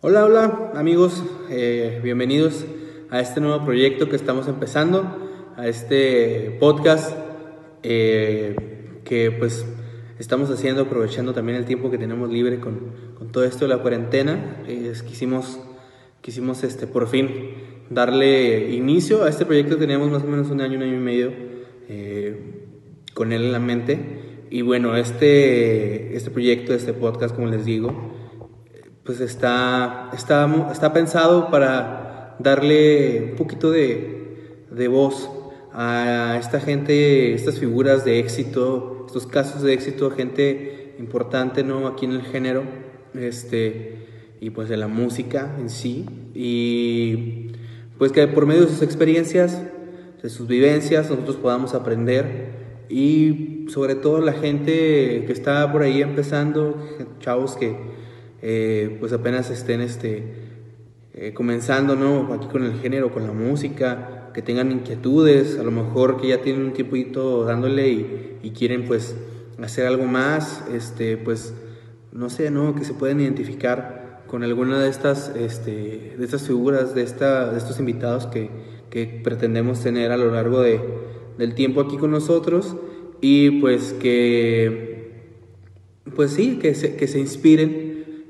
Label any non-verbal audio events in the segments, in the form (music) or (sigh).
Hola, hola amigos, eh, bienvenidos a este nuevo proyecto que estamos empezando, a este podcast eh, que pues estamos haciendo aprovechando también el tiempo que tenemos libre con, todo esto de la cuarentena. Eh, quisimos, quisimos este, por fin darle inicio a este proyecto, teníamos más o menos un año, un año y medio con él en la mente. Y bueno, este, este proyecto, este podcast, como les digo, pues está, está, está pensado para darle un poquito de, de voz a esta gente, estas figuras de éxito, estos casos de éxito, gente importante ¿no? aquí en el género, este, y pues de la música en sí, y pues que por medio de sus experiencias, de sus vivencias, nosotros podamos aprender y sobre todo la gente que está por ahí empezando, chavos que eh, pues apenas estén este, eh, comenzando, ¿no? Aquí con el género, con la música, que tengan inquietudes, a lo mejor que ya tienen un tiempito dándole y, quieren pues hacer algo más, este, pues no sé, ¿no? Que se pueden identificar con alguna de estas, este, de estas figuras, de, esta, de estos invitados que, que pretendemos tener a lo largo de, del tiempo aquí con nosotros y pues que, pues sí, que se, que se inspiren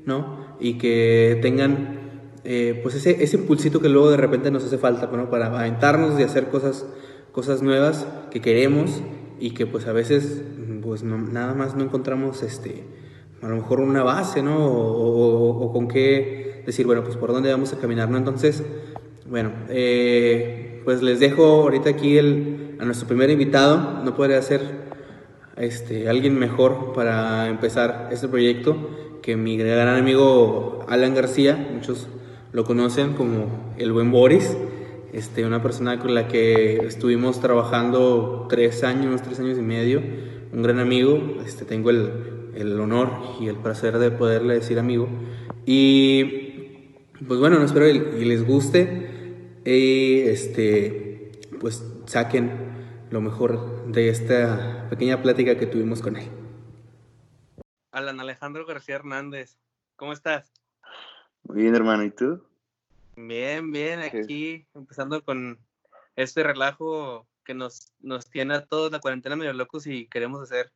¿no? Y que tengan eh, pues ese, ese impulsito que luego de repente nos hace falta, ¿no? Para aventarnos y hacer cosas, cosas nuevas que queremos y que pues a veces pues nada más no encontramos este, a lo mejor una base, ¿no? O, con qué decir, bueno, pues por dónde vamos a caminar, ¿no? Entonces, bueno, eh, pues les dejo ahorita aquí el, a nuestro primer invitado, no podría ser este, alguien mejor para empezar este proyecto que mi gran amigo Alan García, muchos lo conocen como el buen Boris, este, una persona con la que estuvimos trabajando tres años, tres años y medio, un gran amigo, este, tengo el, el honor y el placer de poderle decir amigo. Y pues bueno, no espero y les guste y este, pues saquen lo mejor de esta pequeña plática que tuvimos con él. Alan Alejandro García Hernández. ¿Cómo estás? Muy bien, hermano. ¿Y tú? Bien, bien. Aquí empezando con este relajo que nos, nos tiene a todos la cuarentena medio locos y queremos hacer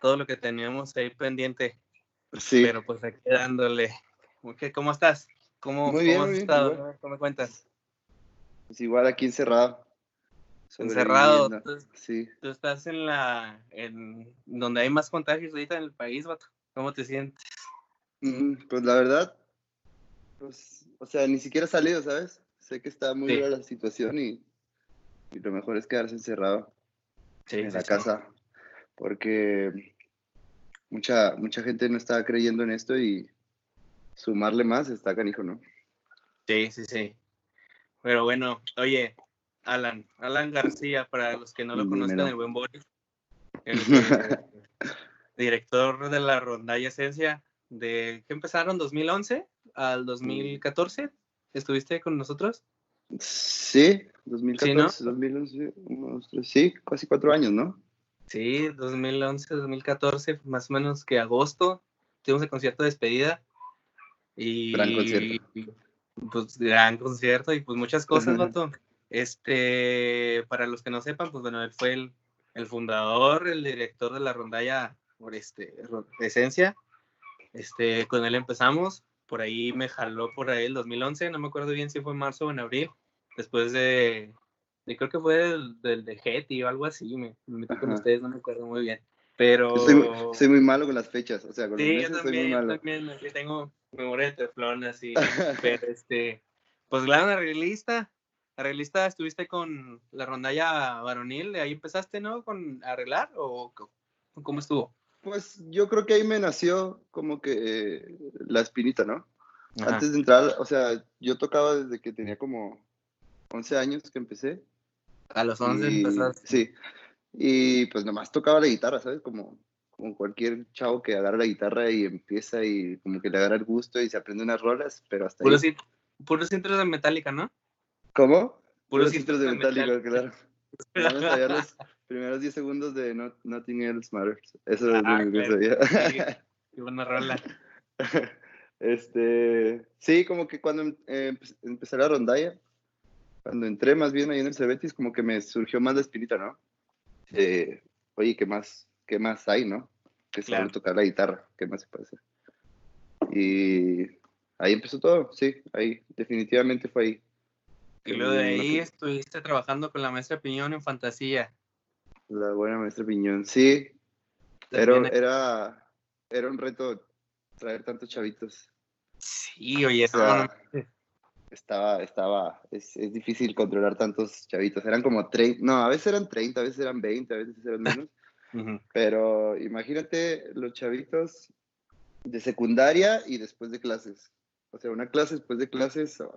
todo lo que teníamos ahí pendiente. Sí. Pero pues aquí dándole. ¿Cómo estás? ¿Cómo, muy bien, has estado? ¿Cómo me cuentas? Pues igual aquí encerrado. Encerrado. sí. Tú estás en la. en donde hay más contagios ahorita en el país, vato. ¿Cómo te sientes? Mm, pues la verdad, pues, o sea, ni siquiera he salido, ¿sabes? Sé que está muy dura la situación y, lo mejor es quedarse encerrado en la casa, porque mucha, mucha gente no está creyendo en esto y sumarle más está canijo, ¿no? Sí, sí, sí. Pero bueno, oye, Alan, Alan García, para los que no lo conozcan, el buen Boris, el, (laughs) director de la rondalla Esencia, de que empezaron 2011 al 2014. ¿Estuviste con nosotros? Sí, 2014, sí, 2011, sí, casi cuatro años, ¿no? Sí, 2011, 2014, más o menos que agosto, tuvimos el concierto de despedida. Y, gran concierto. pues gran concierto y pues muchas cosas, Vato. Este, para los que no sepan, pues bueno, él fue el, el fundador, el director de la rondalla por este, Esencia. Este, con él empezamos, por ahí me jaló por ahí el 2011, no me acuerdo bien si fue en marzo o en abril, después de, creo que fue del, del de Getty o algo así, me, metí con ustedes, no me acuerdo muy bien. Pero... Soy, muy malo con las fechas, o sea, con sí, los meses yo también, soy muy malo. Yo también, tengo memoria de teflón así, (laughs) pero este, pues la arreglista, arreglista estuviste con la rondalla varonil, de ahí empezaste, ¿no? Con arreglar o cómo estuvo? Pues yo creo que ahí me nació como que la espinita, ¿no? Antes de entrar, o sea, yo tocaba desde que tenía como 11 años que empecé. A los 11 empezaste. Sí. Y pues nomás tocaba la guitarra, ¿sabes? Como, como cualquier chavo que agarra la guitarra y empieza y como que le agarra el gusto y se aprende unas rolas, pero hasta puros ahí. puros intros de Metallica, ¿no? ¿Cómo? Puros, puros de Metallica, claro. (laughs) primeros 10 segundos de Nothing Else Matters. Eso es lo ah, que sabía. (laughs) Qué buena rola. Este, sí, como que cuando eh, empecé la rondalla, cuando entré más bien ahí en el Cebetis, como que me surgió más la espinita, ¿no? oye, ¿qué más, qué más hay, no? Que claro. tocar la guitarra, ¿qué más se puede hacer? Y ahí empezó todo, sí, ahí, definitivamente fue ahí. Y luego de ahí estuviste trabajando con la maestra Piñón en fantasía. La buena maestra Piñón, sí. Pero era, era un reto traer tantos chavitos. Sí, oye, estaba, estaba, es, es, difícil controlar tantos chavitos. Eran como 30, no, a veces eran 30, a veces eran 20, a veces eran menos. (laughs) Pero imagínate los chavitos de secundaria y después de clases. O sea, una clase después de clases. Oh,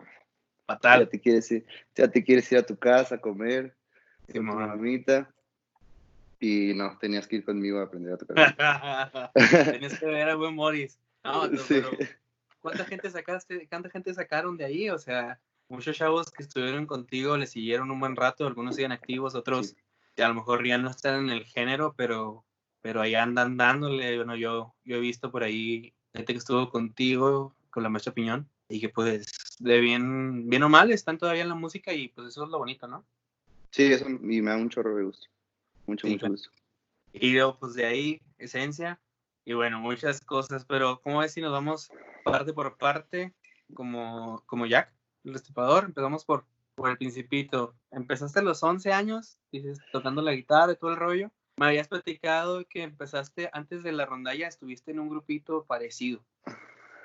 Fatal. Ya te quieres ir, ya te quieres ir a tu casa a comer con tu mamita. Y no, tenías que ir conmigo a aprender a tocar. (laughs) tenías que ver a buen Morris. No, pero ¿cuánta gente sacaste, cuánta gente sacaron de ahí? O sea, muchos chavos que estuvieron contigo le siguieron un buen rato, algunos siguen activos, otros a lo mejor ya no están en el género, pero, pero ahí andan dándole. Bueno, yo, yo he visto por ahí gente que estuvo contigo, con la maestra Piñón, y que pues de bien, bien o mal están todavía en la música y pues eso es lo bonito, ¿no? Sí, eso y me da un chorro de gusto. Mucho, mucho gusto. Y luego pues de ahí, esencia, y bueno, muchas cosas, pero ¿cómo ves si nos vamos parte por parte como, como Jack, el destapador? Empezamos por, por el principito. Empezaste a los 11 años, dices, tocando la guitarra y todo el rollo. Me habías platicado que empezaste antes de la rondalla, estuviste en un grupito parecido.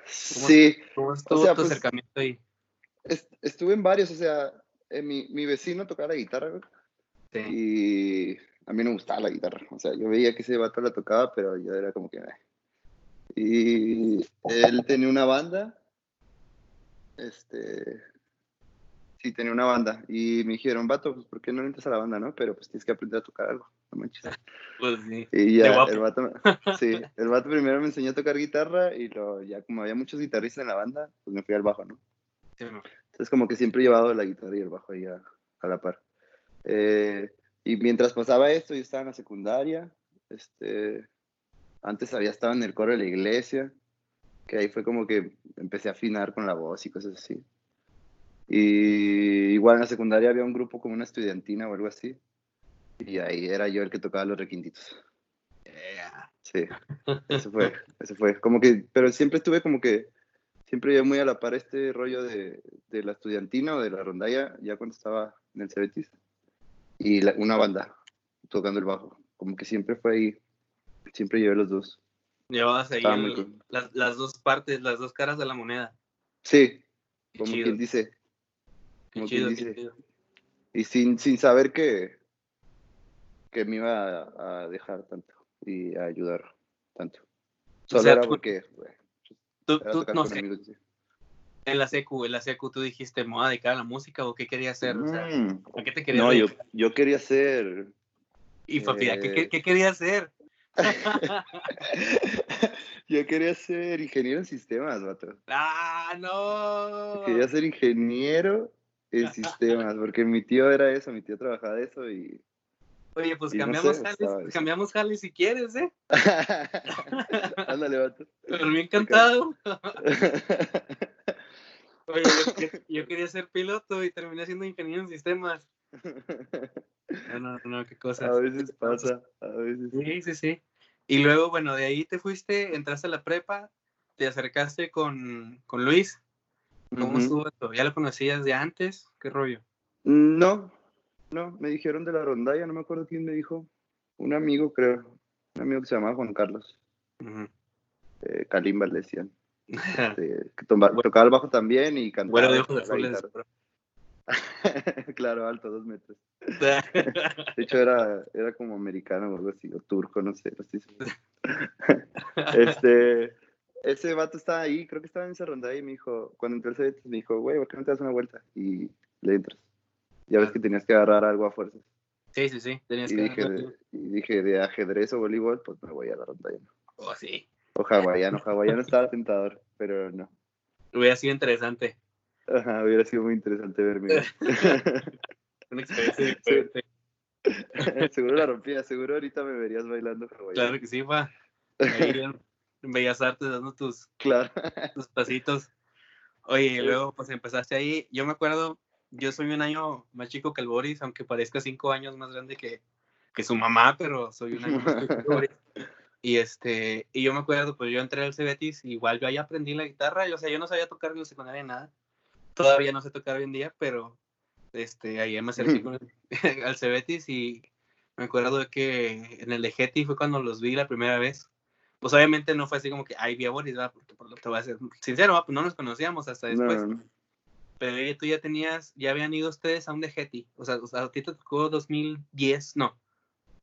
Sí. ¿Cómo estuvo tu pues, acercamiento ahí? estuve en varios, o sea, mi, mi, vecino tocaba la guitarra, sí. Y a mí no me gustaba la guitarra. O sea, yo veía que ese vato la tocaba, pero yo era como que... Y él tenía una banda. Este... Sí, tenía una banda. Y me dijeron, vato, pues ¿por qué no entras a la banda, no? Pero pues tienes que aprender a tocar algo. No manches. Pues sí. Y ya, el vato, (laughs) sí, el vato primero me enseñó a tocar guitarra y lo, ya como había muchos guitarristas en la banda, pues me fui al bajo, ¿no? Sí, Entonces como que siempre he llevado la guitarra y el bajo ahí a, a la par. Eh, y mientras pasaba esto, yo estaba en la secundaria. Este, antes había estado en el coro de la iglesia, que ahí fue como que empecé a afinar con la voz y cosas así. Y igual en la secundaria había un grupo como una estudiantina o algo así. Y ahí era yo el que tocaba los requintitos. Sí, (laughs) eso fue, eso fue. Como que, pero siempre estuve como que, siempre yo muy a la par este rollo de, de la estudiantina o de la rondalla, ya cuando estaba en el Cebetis y una banda tocando el bajo. Como que siempre fue ahí, siempre llevé los dos. Llevabas ahí las, las, dos partes, las dos caras de la moneda. Sí, como quien dice. Como quien dice. Y sin, sin saber que, que me iba a, dejar tanto y a ayudar tanto. Solo era porque... tú, no sé en la secu, en la secu, tú dijiste, ¿me voy a dedicar a la música o qué querías hacer? O sea, mm. ¿A qué te querías No, yo, yo, quería ser... Y papi, ¿qué, qué, qué querías hacer? (laughs) yo quería ser ingeniero en sistemas, vato. ¡Ah, no! Quería ser ingeniero en (laughs) sistemas, porque mi tío era eso, mi tío trabajaba de eso y... Oye, pues cambiamos, jales, cambiamos jales si quieres, ¿eh? (laughs) Ándale, vato. Pero me encantado. (laughs) Oye, yo, quería ser piloto y terminé siendo ingeniero en sistemas. (laughs) No, no, no, qué cosa. A veces pasa, a veces. Sí, sí, sí. Y luego, bueno, de ahí te fuiste, entraste a la prepa, te acercaste con, con Luis. ¿Cómo estuvo esto? ¿Ya lo conocías de antes? ¿Qué rollo? No, no, me dijeron de la rondalla, no me acuerdo quién me dijo. Un amigo, creo. Un amigo que se llamaba Juan Carlos. eh, Kalimba le decían. (laughs) Este, tocaba el bajo también y cantaba. Bueno, de ojos (laughs) claro, alto, dos metros. (laughs) de hecho, era, era como americano o algo así, o turco, no sé. este, ese vato estaba ahí, creo que estaba en esa ronda y me dijo, cuando entré al set, me dijo, güey, ¿por qué no te das una vuelta? Y le entras. Ya ves que tenías que agarrar algo a fuerzas. Sí, sí, sí. Tenías y, que dije, de, y dije, de ajedrez o voleibol, pues me voy a la ronda. Oh, sí. O hawaiano, hawaiano estaba tentador, pero no. Hubiera sido interesante. Ajá, hubiera sido muy interesante verme. (laughs) Una experiencia diferente. (laughs) seguro la rompía, seguro ahorita me verías bailando hawaiano. Claro que sí, pa. Bellas Artes dando tus, claro. tus pasitos. Oye, y luego pues empezaste ahí. Yo me acuerdo, yo soy un año más chico que el Boris, aunque parezca cinco años más grande que, que su mamá, pero soy un año más chico que el Boris. (laughs) Y este, y yo me acuerdo, pues yo entré al Cebetis, igual yo ahí aprendí la guitarra, y, o sea, yo no sabía tocar en la secundaria nada. Todavía no sé tocar hoy en día, pero este, ahí me acerqué (laughs) con (laughs) al Cebetis y me acuerdo de que en el de Getty fue cuando los vi la primera vez. Pues obviamente no fue así como que, ay, vi a Boris, ¿verdad? porque por lo que te voy a ser sincero, pues no nos conocíamos hasta después. Pero tú ya tenías, ya habían ido ustedes a un de Getty. O sea, a ti te tocó 2010, no,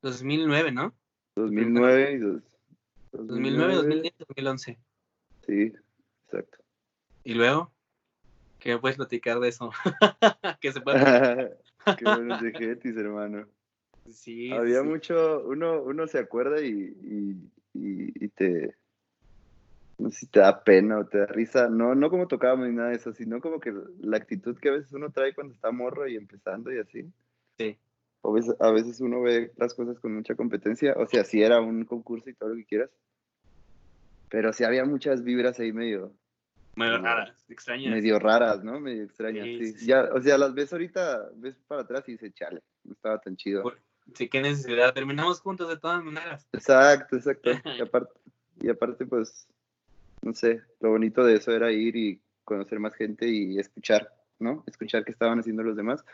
2009, ¿no? 2009 y 2009, 2010, 2011. Sí, exacto. ¿Y luego? ¿Qué puedes platicar de eso? (laughs) ¿Qué se puede (laughs) Qué buenos de Getis, hermano. Sí. Había mucho, uno, uno se acuerda y, y, y, te, no sé si te da pena o te da risa, no, no como tocábamos ni nada de eso, sino como que la actitud que a veces uno trae cuando está morro y empezando y así. Sí. Veces, a veces uno ve las cosas con mucha competencia, o sea, si era un concurso y todo lo que quieras, pero sí había muchas vibras ahí medio... Medio raras, extrañas. Medio raras, ¿no? Medio extrañas, sí. Ya, o sea, las ves ahorita, ves para atrás y dices, chale, no estaba tan chido. sí, qué necesidad, terminamos juntos de todas maneras. Exacto, exacto. (laughs) y, aparte, y aparte, pues, no sé, lo bonito de eso era ir y conocer más gente y escuchar, ¿no? Escuchar qué estaban haciendo los demás.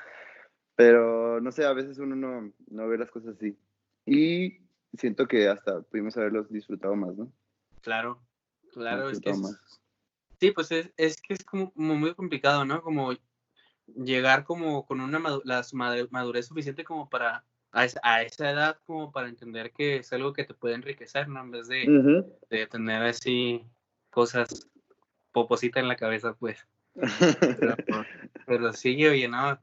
Pero no sé, a veces uno no, no ve las cosas así. Y siento que hasta pudimos haberlos disfrutado más, ¿no? Claro, claro, es que sí, pues es, es, que es como, muy complicado, ¿no? Como llegar como con una la madurez suficiente como para a esa, a esa, edad como para entender que es algo que te puede enriquecer, ¿no? En vez de, de tener así cosas poposita en la cabeza, pues. Pero, (laughs) pero sí, oye, no,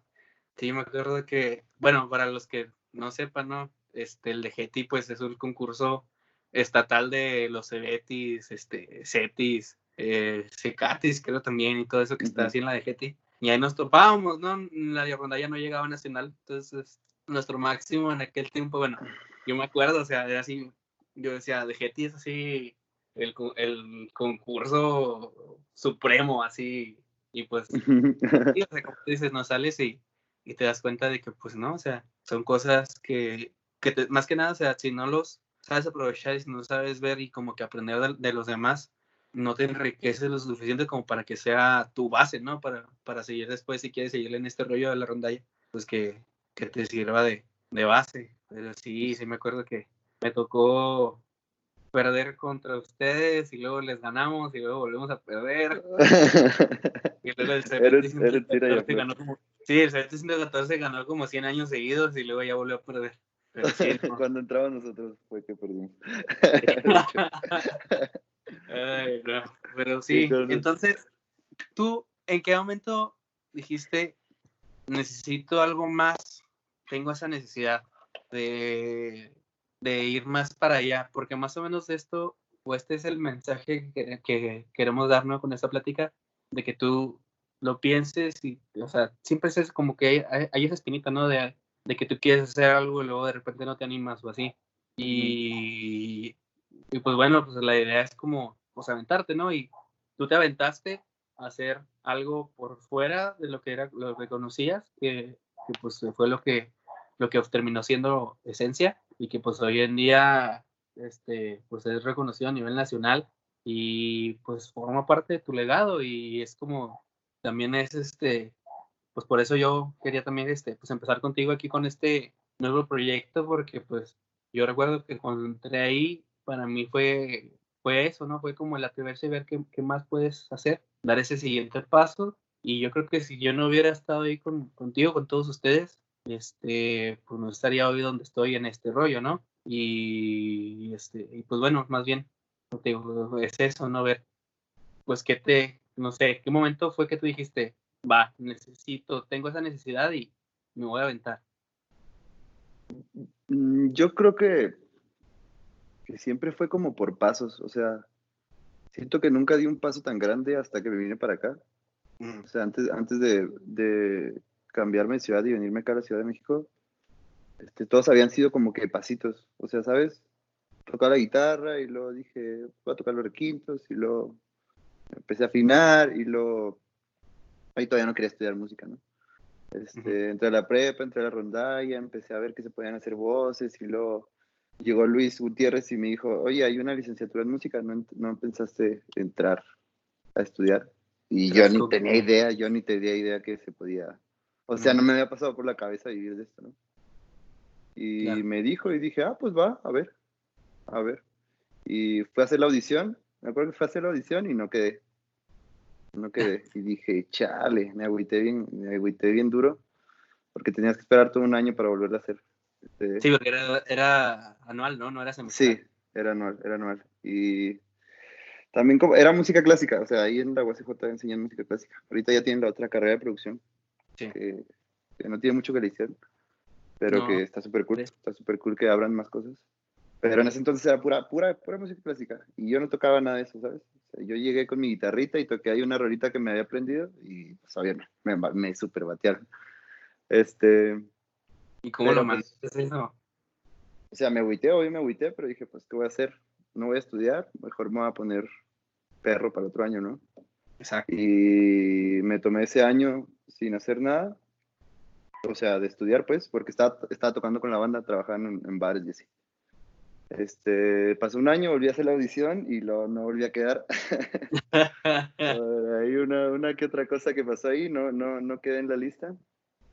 Sí, me acuerdo que, bueno, para los que no sepan, ¿no? Este, el de GETI, pues es un concurso estatal de los Cebetis, este, CETIS, eh, Cecatis, creo también, y todo eso que está así en la de GETI. Y ahí nos topábamos, ¿no? La ya no llegaba a nacional, entonces nuestro máximo en aquel tiempo, bueno, yo me acuerdo, o sea, era así, yo decía, de GETI es así el, el concurso supremo, así, y pues, y, (laughs) o sea, como dices, no sales y y te das cuenta de que pues no, o sea, son cosas que, que más que nada, o sea, si no los sabes aprovechar y si no sabes ver y como que aprender de, los demás, no te enriquece lo suficiente como para que sea tu base, ¿no? Para, para seguir después, si quieres seguir en este rollo de la rondalla, pues que, que te sirva de, de base. Pero sí, sí me acuerdo que me tocó perder contra ustedes y luego les ganamos y luego volvemos a perder. (laughs) y luego el CBT ganó como, sí, el 114 ganó como 100 años seguidos y luego ya volvió a perder. (laughs) Cuando entramos nosotros fue que perdimos. (laughs) Ay, no. Pero sí, entonces, ¿tú en qué momento dijiste, necesito algo más? Tengo esa necesidad de de ir más para allá, porque más o menos esto, o este es el mensaje que, queremos darnos con esta plática, de que tú lo pienses y, o sea, siempre es como que hay, esa espinita, ¿no? De, de, que tú quieres hacer algo y luego de repente no te animas o así. Y, y pues bueno, pues la idea es como, pues aventarte, ¿no? Y tú te aventaste a hacer algo por fuera de lo que era, lo que conocías, que, que pues fue lo que, lo que terminó siendo esencia y que pues hoy en día este, pues es reconocido a nivel nacional y pues forma parte de tu legado y es como también es este pues por eso yo quería también este pues empezar contigo aquí con este nuevo proyecto porque pues yo recuerdo que cuando entré ahí para mí fue fue eso no fue como el atreverse y ver qué, qué más puedes hacer dar ese siguiente paso y yo creo que si yo no hubiera estado ahí con, contigo con todos ustedes este, pues no estaría hoy donde estoy en este rollo, ¿no? Y, este, y pues bueno, más bien, es eso, ¿no? Ver, pues que te, no sé, ¿qué momento fue que tú dijiste, va, necesito, tengo esa necesidad y me voy a aventar? Mm, yo creo que, que siempre fue como por pasos, o sea, siento que nunca di un paso tan grande hasta que me vine para acá. Mm. O sea, antes, antes de, de cambiarme de ciudad y venirme acá a la Ciudad de México, este, todos habían sido como que pasitos, o sea, ¿sabes? tocaba la guitarra y luego dije, voy a tocar los requintos y luego empecé a afinar y luego, ahí todavía no quería estudiar música, ¿no? Este, Entré a la prepa, entré a la rondalla, empecé a ver que se podían hacer voces y luego llegó Luis Gutiérrez y me dijo, oye, hay una licenciatura en música, ¿no, no pensaste entrar a estudiar? Y yo ni tenía idea, yo ni tenía idea que se podía, o sea, no me había pasado por la cabeza vivir de esto, ¿no? Y me dijo y dije, ah, pues va, a ver, a ver. Y fue a hacer la audición, me acuerdo que fue a hacer la audición y no quedé. No quedé. (laughs) Y dije, chale, me agüité bien, me agüité bien duro, porque tenías que esperar todo un año para volverlo a hacer. Este sí, porque era, anual, ¿no? No era semestral. Sí, era anual, era anual. Y también como, era música clásica, o sea, ahí en la UACJ enseñan música clásica. Ahorita ya tienen la otra carrera de producción, sí. que, no tiene mucho que le hicieron, pero que está súper cool, está súper cool que abran más cosas. Pero en ese entonces era pura, pura, pura música clásica. Y yo no tocaba nada de eso, ¿sabes? yo llegué con mi guitarrita y toqué ahí una rolita que me había aprendido y sabía, pues, me, me super batearon. Este. ¿Y cómo lo pues, mandaste eso? O sea, me agüité, hoy me agüité, pero dije, pues, ¿qué voy a hacer? No voy a estudiar, mejor me voy a poner perro para el otro año, ¿no? Exacto. Y me tomé ese año sin hacer nada, o sea, de estudiar, pues, porque estaba, estaba tocando con la banda, trabajando en, en bares y así. Este, pasó un año, volví a hacer la audición y lo, no volví a quedar. (laughs) Hay una, una que otra cosa que pasó ahí, no, no, no quedé en la lista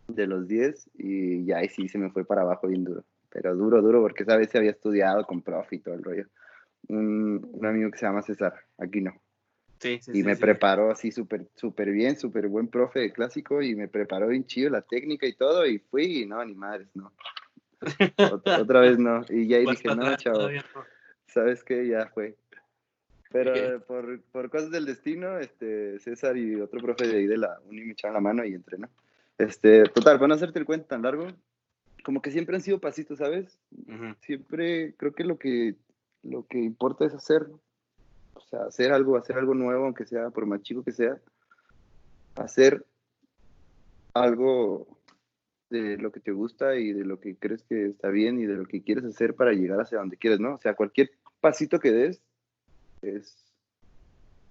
de los 10 y ya ahí sí se me fue para abajo bien duro. Pero duro, duro, porque esa vez se había estudiado con profe y todo el rollo. Un, un amigo que se llama César, aquí no. Sí, sí, y me preparó así súper súper bien, súper buen profe de clásico y me preparó bien chido la técnica y todo y fui y no, ni madres, no. (laughs) Otra, vez no. Y ya dije, no, chavo. ¿Sabes qué? Ya fue. Pero por, por, cosas del destino, este, César y otro profe de ahí de la uni me echaron la mano y entré, ¿no? Este, total, para no hacerte el cuento tan largo, como que siempre han sido pasitos, ¿sabes? Siempre creo que lo que lo que importa es hacer, o sea, hacer algo, hacer algo nuevo, aunque sea por más chico que sea, hacer algo de lo que te gusta y de lo que crees que está bien y de lo que quieres hacer para llegar hacia donde quieres, ¿no? O sea, cualquier pasito que des es,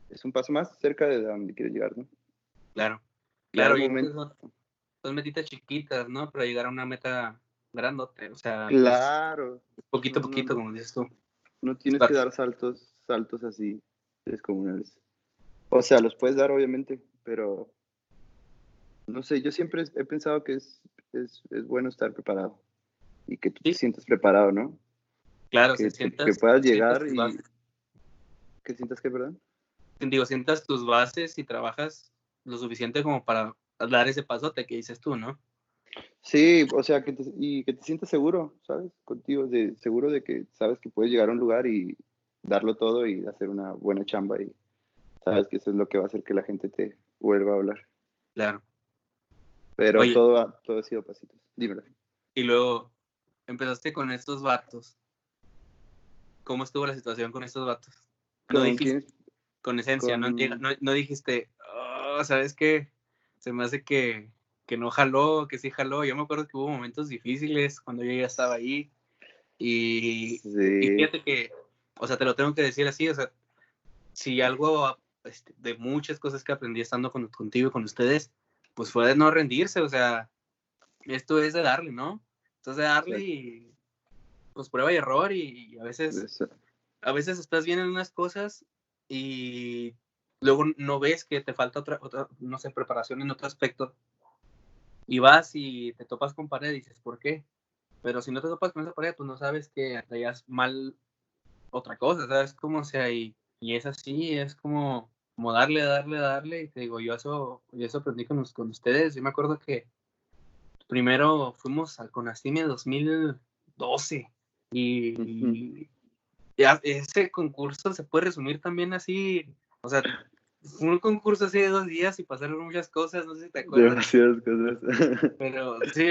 es un paso más cerca de donde quieres llegar, ¿no? Claro, claro, y son, metitas chiquitas, ¿no? Para llegar a una meta grandote, o sea, pues, claro. poquito a poquito, como dices tú. No tienes que dar saltos, saltos así descomunales. O sea, los puedes dar, obviamente, pero no sé, yo siempre he pensado que es es, es bueno estar preparado y que tú te sientas preparado, ¿no? Claro, que, que puedas llegar y que sientas que, ¿verdad? Digo, sientas tus bases y trabajas lo suficiente como para dar ese pasote que dices tú, ¿no? Sí, o sea, que te, y que te sientas seguro, ¿sabes? Contigo, de, seguro de que sabes que puedes llegar a un lugar y darlo todo y hacer una buena chamba y sabes que eso es lo que va a hacer que la gente te vuelva a hablar. Claro. Pero todo, ha, todo ha sido pasitos. Dímelo. Y luego empezaste con estos vatos. ¿Cómo estuvo la situación con estos vatos? No dijiste, con esencia, No, no, dijiste, oh, ¿sabes qué? Se me hace que, que no jaló, que sí jaló. Yo me acuerdo que hubo momentos difíciles cuando yo ya estaba ahí. Y, fíjate que, o sea, te lo tengo que decir así, o sea, si algo este, de muchas cosas que aprendí estando con, contigo y con ustedes, pues fue de no rendirse, o sea, esto es de darle, ¿no? Entonces de darle y pues prueba y error y, a veces a veces estás bien en unas cosas y luego no ves que te falta otra, otra no sé, preparación en otro aspecto y vas y te topas con pared y dices, ¿por qué? Pero si no te topas con esa pared, pues no sabes que hayas mal otra cosa, ¿sabes? Como sea, y, y es así, es como como darle, darle, darle, y te digo, yo eso, yo eso aprendí con, con ustedes, yo me acuerdo que primero fuimos al Conacime 2012, y, ese concurso se puede resumir también así, o sea, un concurso así de dos días y pasaron muchas cosas, no sé si te acuerdas. Demasiadas cosas. (laughs) Pero sí,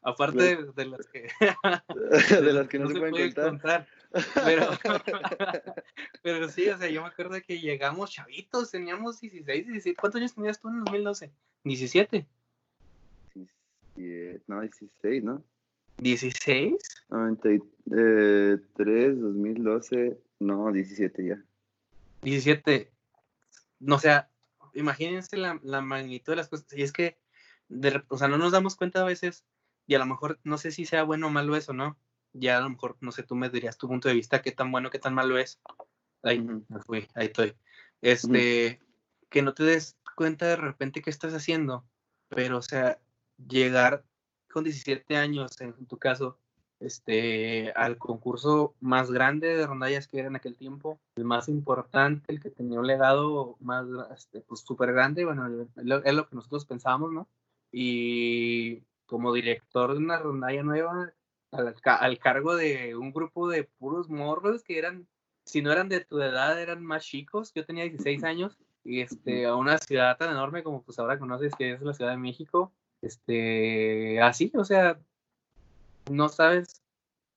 aparte de, las que (laughs) de las que (laughs) no, se, pueden contar. Pero, (laughs) pero sí, o sea, yo me acuerdo que llegamos chavitos, teníamos 16, 17. ¿Cuántos años tenías tú en 2012? 17. no, 16, ¿no? ¿16? 93, 2012, no, 17 ya. 17, no o sea, imagínense la, la, magnitud de las cosas. Y es que, de, o sea, no nos damos cuenta a veces, y a lo mejor no sé si sea bueno o malo eso, ¿no? Ya a lo mejor, no sé, tú me dirías tu punto de vista, qué tan bueno, qué tan malo es. Ahí me fui, ahí estoy. Este, que no te des cuenta de repente qué estás haciendo, pero, o sea, llegar con 17 años, en tu caso, este, al concurso más grande de rondallas que era en aquel tiempo, el más importante, el que tenía un legado más, este, pues súper grande, bueno, es lo, que nosotros pensábamos, ¿no? Y como director de una rondalla nueva, al, al, cargo de un grupo de puros morros que eran, si no eran de tu edad, eran más chicos, yo tenía 16 años, y este, a una ciudad tan enorme como pues ahora conoces que es la Ciudad de México, este, así, o sea, no sabes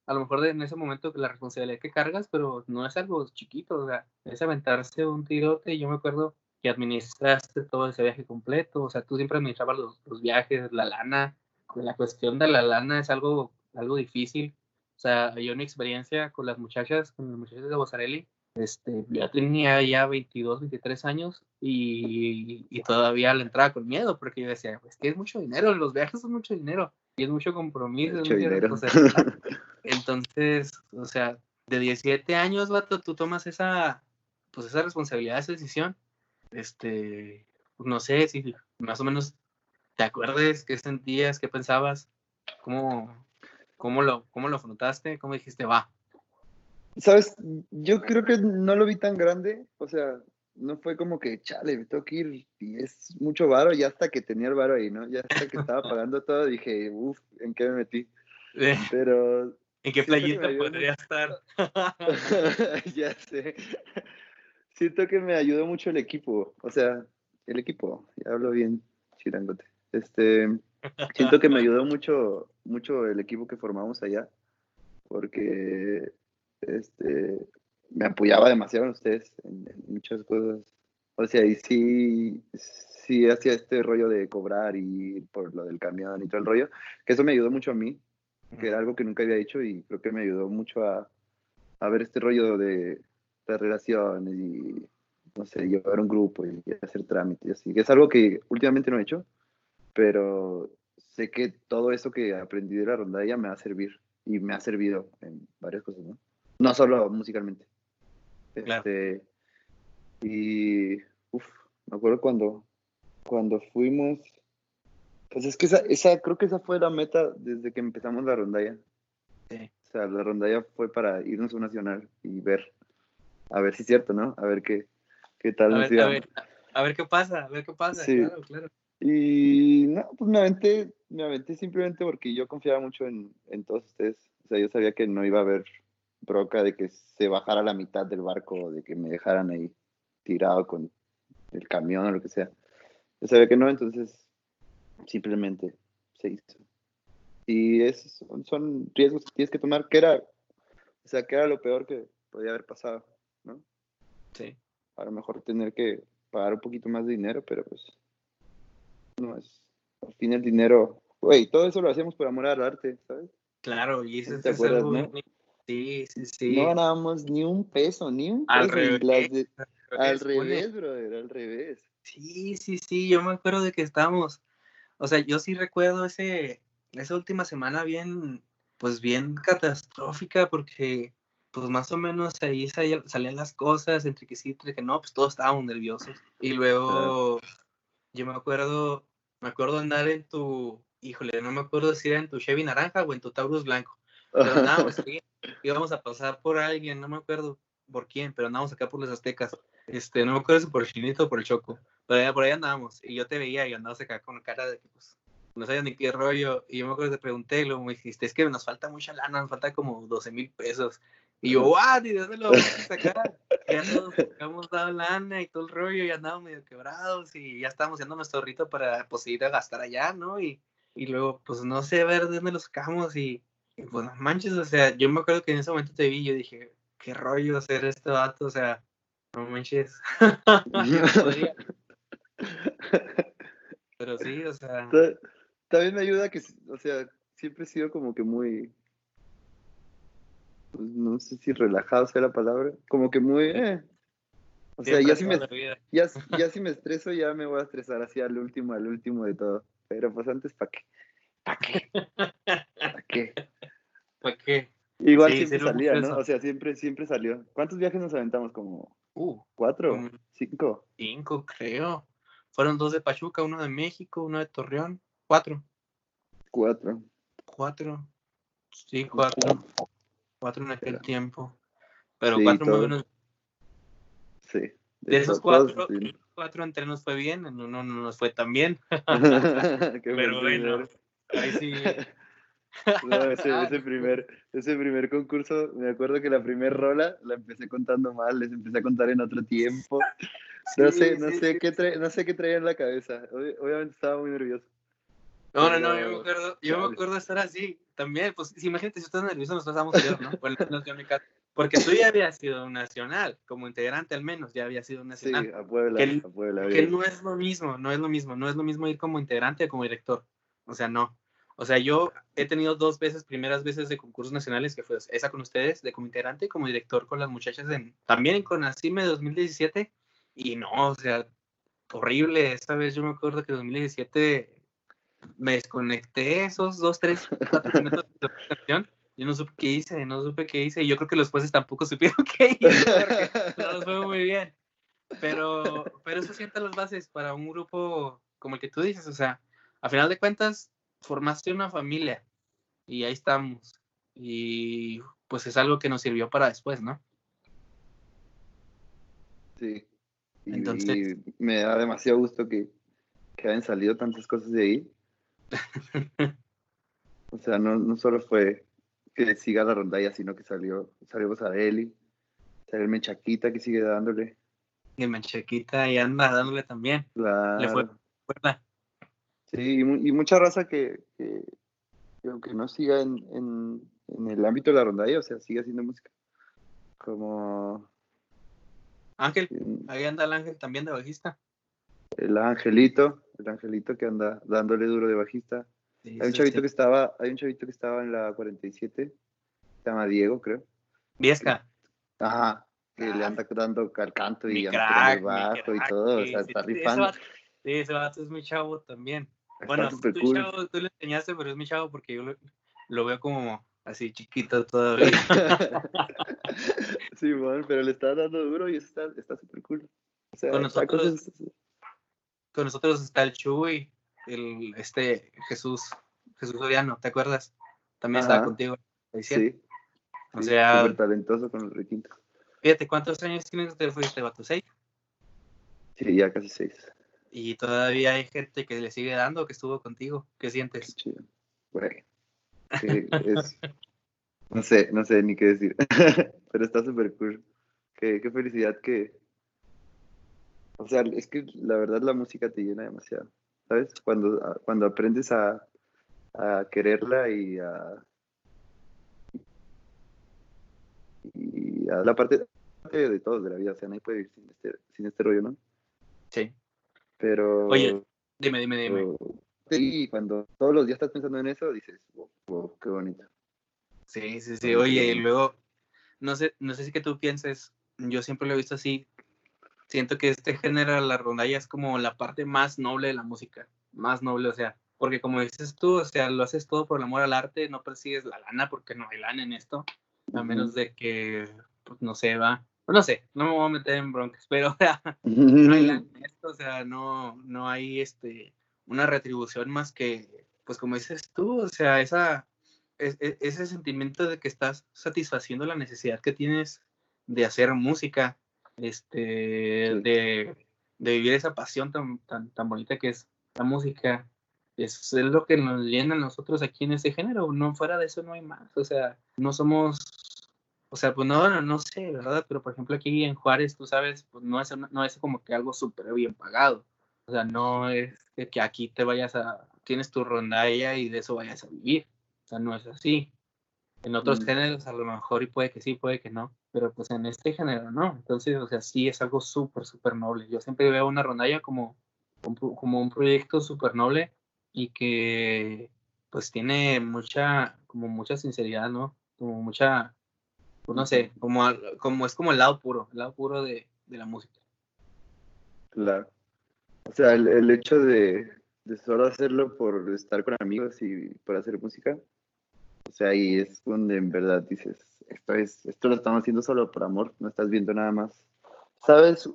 a lo mejor en ese momento la responsabilidad que cargas, pero no es algo chiquito, o sea, es aventarse un tirote. Yo me acuerdo que administraste todo ese viaje completo, o sea, tú siempre administrabas los, los viajes, la lana. La cuestión de la lana es algo, algo difícil. O sea, yo una experiencia con las muchachas, con las muchachas de Bosarelli, este, ya tenía ya 22, 23 años y, y, todavía le entraba con miedo porque yo decía, pues que es mucho dinero, los viajes son mucho dinero y es mucho compromiso. Mucho dinero. (laughs) entonces, o sea, de 17 años, vato, tú tomas esa, pues esa responsabilidad, esa decisión. Este, no sé si más o menos te acuerdes qué sentías, qué pensabas, cómo, cómo, lo, cómo lo afrontaste, cómo dijiste, va, Sabes, yo creo que no lo vi tan grande, o sea, no fue como que, chale, me tengo que ir y es mucho varo, ya hasta que tenía el varo ahí, ¿no? Ya hasta que estaba (laughs) pagando todo, dije, uff, ¿en qué me metí? Pero... ¿En qué playita podría estar? (laughs) ya sé. Siento que me ayudó mucho el equipo, o sea, el equipo, ya hablo bien chirangote. Este, siento (laughs) que me ayudó mucho, mucho el equipo que formamos allá, porque este, me apoyaba demasiado en ustedes en, muchas cosas. O sea, y sí, sí hacía este rollo de cobrar y por lo del camión y todo el rollo, que eso me ayudó mucho a mí, que era algo que nunca había hecho y creo que me ayudó mucho a, a ver este rollo de, de relaciones y, no sé, llevar un grupo y hacer trámites y así, que es algo que últimamente no he hecho, pero sé que todo eso que aprendí de la rondalla me va a servir y me ha servido en varias cosas, ¿no? No solo musicalmente. Este, y, uff, me acuerdo cuando, cuando fuimos, pues es que esa, esa, creo que esa fue la meta desde que empezamos la rondalla. Sí. O sea, la rondalla fue para irnos a un nacional y ver, a ver si es cierto, ¿no? A ver qué, qué tal a ver, a ver, a ver, qué pasa, a ver qué pasa, sí. claro, claro. Y no, pues me aventé, me aventé simplemente porque yo confiaba mucho en, en todos ustedes. O sea, yo sabía que no iba a haber broca de que se bajara la mitad del barco, de que me dejaran ahí tirado con el camión o lo que sea. Yo sabía que no, entonces simplemente se hizo. Y es, son, riesgos que tienes que tomar, que era, o sea, que era lo peor que podía haber pasado, ¿no? Sí. A lo mejor tener que pagar un poquito más de dinero, pero pues no es, al fin el dinero, güey, todo eso lo hacíamos por amor al arte, ¿sabes? Claro, y eso es algo Sí, sí, sí. No ganábamos ni un peso, ni un peso. Al revés, al revés, brother, al revés. Sí, sí, sí, yo me acuerdo de que estábamos, o sea, yo sí recuerdo ese, esa última semana bien, pues bien catastrófica porque pues más o menos ahí salían las cosas, entre que sí, entre que no, pues todos estábamos nerviosos. Y luego, yo me acuerdo, me acuerdo andar en tu, híjole, no me acuerdo si era en tu Chevy naranja o en tu Taurus blanco. Pero andábamos (laughs) sí, íbamos a pasar por alguien, no me acuerdo por quién, pero andábamos acá por las aztecas. Este, no me acuerdo si por el chinito o por el choco. Pero por ahí andábamos. Y yo te veía y andabas acá con cara de que pues no sabía ni qué rollo. Y yo me acuerdo que te pregunté, y luego me dijiste, es que nos falta mucha lana, nos falta como 12 mil pesos. Y yo, (laughs) ¿what? ¿Y de dónde lo vamos a sacar? ya nos hemos dado lana y todo el rollo, y andábamos medio quebrados y ya estábamos haciendo nuestro rito para pues, ir a gastar allá, ¿no? Y, y luego, pues no sé, a ver de dónde lo sacamos y pues manches, o sea, yo me acuerdo que en ese momento te vi y yo dije, qué rollo hacer este vato, o sea, no manches. (laughs) Pero sí, o sea. También me ayuda que, o sea, siempre he sido como que muy, no sé si relajado sea la palabra, como que muy, eh. O sea, ya si, me, ya, (laughs) ya si me estreso, ya me voy a estresar así al último, al último de todo. Pero pues antes, ¿para qué? ¿Para qué? ¿Para qué? (laughs) ¿Para qué? Igual siempre salía, ¿no? O sea, siempre, siempre salió. ¿Cuántos viajes nos aventamos? ¿Como uh, cuatro? ¿Cinco? Cinco, creo. Fueron dos de Pachuca, uno de México, uno de Torreón. Cuatro. Cuatro. Cuatro. Sí, cuatro. Cuatro en aquel tiempo. Pero cuatro muy buenos. Sí. De, esos cuatro, cuatro entre nos fue bien, en uno no nos fue tan bien. (laughs) (laughs) Pero bueno, ahí sí. (laughs) ese, primer, ese primer concurso, me acuerdo que la primera rola la empecé contando mal, les empecé a contar en otro tiempo. No sé, no sé qué no sé qué traía en la cabeza. Obviamente estaba muy nervioso. No, no, no, yo me acuerdo, yo me acuerdo estar así también, pues imagínate si estás nervioso nosotros estamos yo, ¿no? Porque tú ya habías sido un nacional, como integrante al menos, ya había sido un nacional. Sí, a Puebla, que, a Puebla. Que no es lo mismo, no es lo mismo, no es lo mismo ir como integrante que como director. O sea, no. O sea, yo he tenido dos veces, primeras veces de concursos nacionales, que fue esa con ustedes, de como integrante y como director con las muchachas en, también en Conacime 2017. Y no, o sea, horrible. Esta vez yo me acuerdo que 2017 me desconecté esos dos, tres, cuatro minutos de presentación. Yo no supe qué hice, no supe qué hice. Y yo creo que los jueces tampoco (laughs) supieron qué hice, no los fue muy bien. Pero, pero eso sienta las bases para un grupo como el que tú dices. O sea, a final de cuentas, formaste una familia y ahí estamos. Y pues es algo que nos sirvió para después, ¿no? Sí. Entonces, me da demasiado gusto que, que hayan salido tantas cosas de ahí (laughs) o sea, no, no solo fue que siga la rondalla, sino que salió, salió Eli, salió el Menchaquita que sigue dándole. Y el Menchaquita y anda dándole también. Le fue Sí, y, mucha raza que, que, aunque no siga en, en, en, el ámbito de la rondalla, o sea, sigue haciendo música. Como... Ángel, ahí anda el Ángel también de bajista. El Angelito, el Angelito que anda dándole duro de bajista. hay un chavito que estaba, hay un chavito que estaba en la 47, se llama Diego, creo. Viesca. Ajá, que le anda dando al canto y anda el bajo y todo, o sea, está rifando. Sí, ese vato es muy chavo también. bueno, tú, chavo, tú le enseñaste, pero es muy chavo porque yo lo, veo como así chiquito (laughs) todavía. sí, bueno, pero le está dando duro y está súper cool. O sea, con nosotros, con nosotros está el Chuy, el este Jesús, Jesús Soriano, ¿te acuerdas? También estaba contigo. Sí. O sea, súper talentoso con el requinto. Fíjate, ¿cuántos años tienes que te fuiste, vato? ¿Seis? Sí, ya casi seis. Y todavía hay gente que le sigue dando, que estuvo contigo. ¿Qué sientes? Qué chido. Bueno, es, no sé, no sé ni qué decir. (laughs) Pero está súper cool. Qué, qué felicidad que, o sea, es que la verdad la música te llena demasiado, ¿sabes? Cuando, ah, cuando aprendes a, quererla y a, y a la parte de todos de la vida, o sea, nadie puede vivir sin este, sin este rollo, ¿no? Sí. Pero... Oye, dime, dime, dime. Sí, cuando todos los días estás pensando en eso, dices, wow, qué bonito. Sí, sí, sí. Oye, y luego, no sé, no sé si que tú pienses, yo siempre lo he visto así, siento que este género, la rondalla, es como la parte más noble de la música, más noble, o sea, porque como dices tú, o sea, lo haces todo por el amor al arte, no persigues la lana porque no hay lana en esto, a menos de que, pues, no sé, va, no sé, no me voy a meter en broncas, (laughs) pero, o sea, no hay lana en esto, o sea, no, no hay, este, una retribución más que, pues, como dices tú, o sea, esa, e, ese sentimiento de que estás satisfaciendo la necesidad que tienes de hacer música, este, de, vivir esa pasión tan, tan, tan bonita que es la música. Es, es lo que nos llena a nosotros aquí en ese género. No fuera de eso no hay más. O sea, no somos, o sea, pues no, no, sé, ¿verdad? Pero por ejemplo aquí en Juárez, tú sabes, pues no es, no es como que algo súper bien pagado. O sea, no es que aquí te vayas a, tienes tu rondalla y de eso vayas a vivir. O sea, no es así. En otros mm. géneros a lo mejor y puede que sí, puede que no, pero pues en este género no. Entonces, o sea, sí es algo súper, súper noble. Yo siempre veo una rondalla como, como un proyecto súper noble y que pues tiene mucha, como mucha sinceridad, ¿no? Como mucha, pues no sé, como, como es como el lado puro, el lado puro de, la música. Claro. O sea, el, hecho de, solo hacerlo por estar con amigos y por hacer música, o sea, ahí es donde en verdad dices, esto es, esto lo estamos haciendo solo por amor, no estás viendo nada más. Sabes,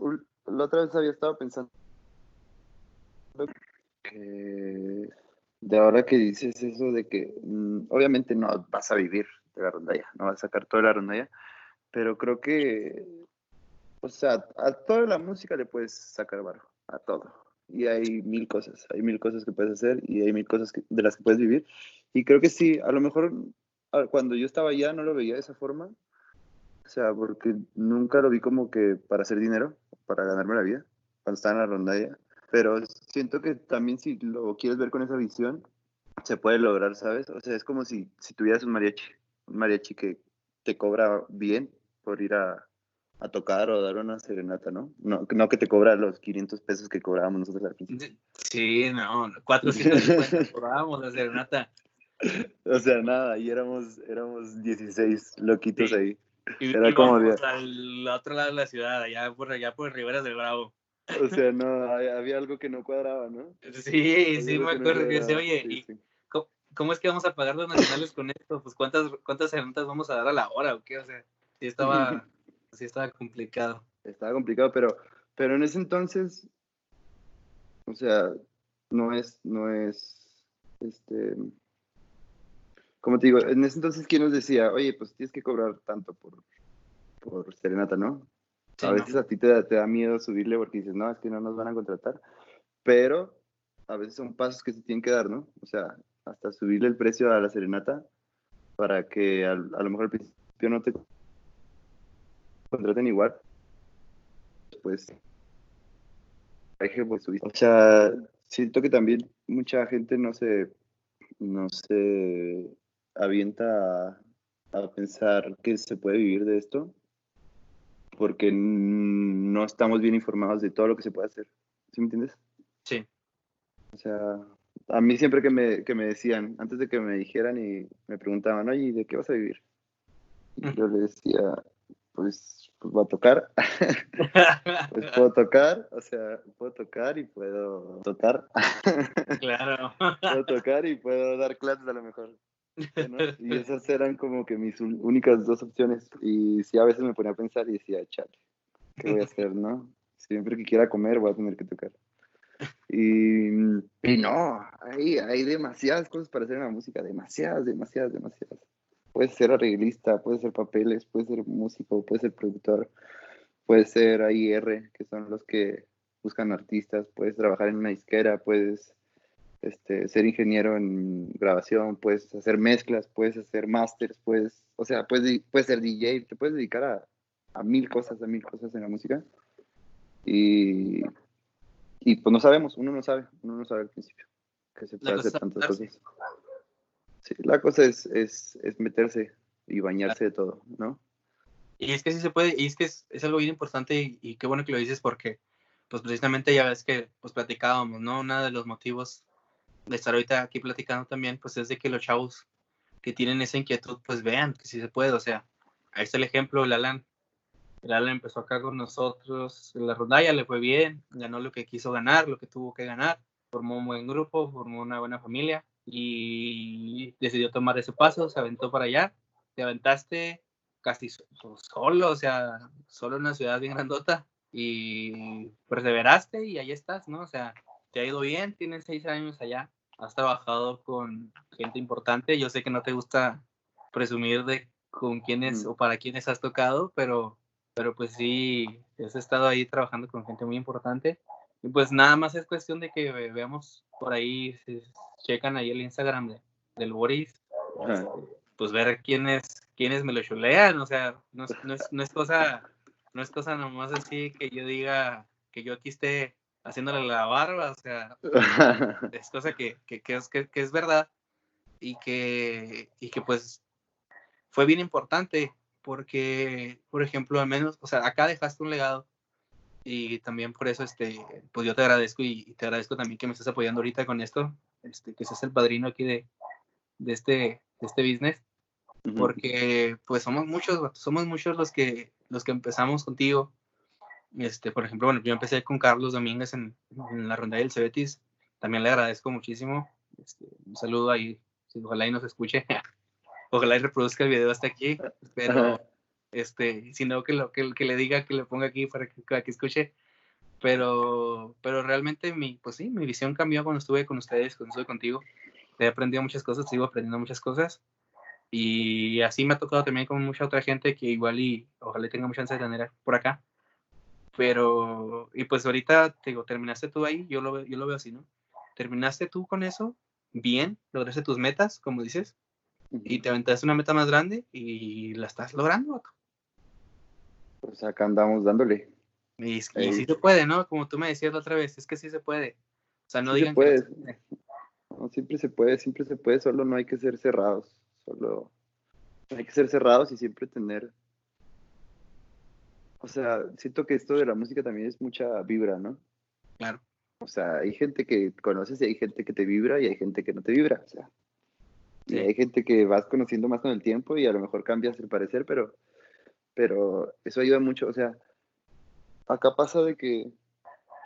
la otra vez había estado pensando que de ahora que dices eso de que mm, obviamente no vas a vivir de la rondalla, no vas a sacar toda la rondalla, pero creo que, o sea, a toda la música le puedes sacar barro, a todo. Y hay mil cosas, hay mil cosas que puedes hacer y hay mil cosas de las que puedes vivir. Y creo que sí, a lo mejor cuando yo estaba allá no lo veía de esa forma, o sea, porque nunca lo vi como que para hacer dinero, para ganarme la vida, cuando estaba en la rondalla. Pero siento que también si lo quieres ver con esa visión, se puede lograr, ¿sabes? O sea, es como si, si tuvieras un mariachi un mariachi que te cobra bien por ir a, tocar o dar una serenata, ¿no? ¿no? No que te cobra los 500 pesos que cobrábamos nosotros al principio. Sí, no, (laughs) 450 cobrábamos la serenata. O sea, nada, y éramos, éramos 16 loquitos ahí. Y, Era como al otro lado de la ciudad, allá por allá por Riberas del Bravo. O sea, (laughs) no, había algo que no cuadraba, ¿no? Sí, sí, me acuerdo que, decía, oye, y, ¿cómo es que vamos a pagar los nacionales con esto? Pues cuántas, cuántas serenatas vamos a dar a la hora o qué, o sea, sí estaba, (laughs) sí estaba complicado. Estaba complicado, pero, pero en ese entonces, o sea, no es, no es, este, como te digo, en ese entonces, ¿quién nos decía? Oye, pues tienes que cobrar tanto por, por serenata, ¿no? a veces a ti te da, te da miedo subirle porque dices, no, es que no nos van a contratar, pero a veces son pasos que se tienen que dar, ¿no? O sea, hasta subirle el precio a la serenata para que a, lo mejor al principio no te contraten igual. Pues, o sea, siento que también mucha gente no se, no se avienta a, a pensar que se puede vivir de esto porque no estamos bien informados de todo lo que se puede hacer. ¿Sí me entiendes? Sí. O sea, a mí siempre que me, que me decían, antes de que me dijeran y me preguntaban, oye, ¿de qué vas a vivir? Y yo le decía, pues, pues voy a tocar. (laughs) pues puedo tocar, o sea, puedo tocar y puedo tocar. (laughs) claro. puedo tocar y puedo dar clases a lo mejor. (laughs) Y esas eran como que mis únicas dos opciones. Y sí, a veces me ponía a pensar y decía, chale, ¿qué voy a (laughs) hacer, no? Siempre que quiera comer voy a tener que tocar. Y, y no, hay, hay demasiadas cosas para hacer en la música, demasiadas, demasiadas, demasiadas. Puedes ser arreglista, puedes ser papeles, puedes ser músico, puedes ser productor, puedes ser AIR, que son los que buscan artistas, puedes trabajar en una disquera, puedes este, ser ingeniero en grabación, puedes hacer mezclas, puedes hacer masters, puedes, o sea, puedes, puedes ser DJ, te puedes dedicar a, a mil cosas, a mil cosas en la música. Y, y pues no sabemos, uno no sabe, uno no sabe al principio que se puede hacer tantas cosas. Sí, la cosa es, es, es, meterse y bañarse de todo, ¿no? Y es que sí se puede, y es que es, es algo bien importante y, qué bueno que lo dices porque, pues precisamente ya ves que pues platicábamos, ¿no? Uno de los motivos de estar ahorita aquí platicando también, pues es de que los chavos que tienen esa inquietud, pues vean que sí se puede, o sea, ahí está el ejemplo, el Alan, el Alan empezó acá con nosotros en la rondalla, le fue bien, ganó lo que quiso ganar, lo que tuvo que ganar, formó un buen grupo, formó una buena familia y decidió tomar ese paso, se aventó para allá, te aventaste casi solo, o sea, solo en una ciudad bien grandota y perseveraste y ahí estás, ¿no? O sea, te ha ido bien, tienes seis años allá, has trabajado con gente importante, yo sé que no te gusta presumir de con quiénes o para quiénes has tocado, pero pero pues sí, has estado ahí trabajando con gente muy importante. Y pues nada más es cuestión de que veamos por ahí, si checan ahí el Instagram de, del Boris, este, pues ver quiénes, quiénes me lo chulean, o sea, no, no, es, no, es, cosa, no es cosa nomás así que yo diga que yo aquí esté haciéndole la barba, o sea, (laughs) es cosa que, que, que es, que, que, es verdad y que, y que pues fue bien importante porque, por ejemplo, al menos, o sea, acá dejaste un legado y también por eso, este, pues yo te agradezco y, te agradezco también que me estés apoyando ahorita con esto, este, que seas el padrino aquí de, de, este, de este business. porque pues somos muchos, somos muchos los que, los que empezamos contigo. Este, por ejemplo, bueno, yo empecé con Carlos Domínguez en, en la ronda del Cebetis. También le agradezco muchísimo. Este, un saludo ahí, ojalá y nos escuche. (laughs) ojalá y reproduzca el video hasta aquí. Pero, este, si no, que, lo, que, que le diga, que le ponga aquí para que, para que escuche pero, pero realmente mi, pues sí, mi visión cambió cuando estuve con ustedes, cuando estuve contigo. He aprendido muchas cosas, sigo aprendiendo muchas cosas. Y así me ha tocado también con mucha otra gente que igual y ojalá tenga mucha chance de tener por acá. Pero, y pues ahorita, te digo, terminaste tú ahí, yo lo, yo lo veo así, ¿no? Terminaste tú con eso, bien, lograste tus metas, como dices, y te aventaste una meta más grande y la estás logrando. Pues acá andamos dándole. Y, sí se puede, ¿no? Como tú me decías la otra vez, es que sí se puede. O sea, no digan que no, siempre se puede, siempre se puede, solo no hay que ser cerrados. Solo hay que ser cerrados y siempre tener. O sea, siento que esto de la música también es mucha vibra, ¿no? Claro. O sea, hay gente que conoces y hay gente que te vibra y hay gente que no te vibra. O sea, y hay gente que vas conociendo más con el tiempo y a lo mejor cambias el parecer, pero, pero eso ayuda mucho. O sea, acá pasa de que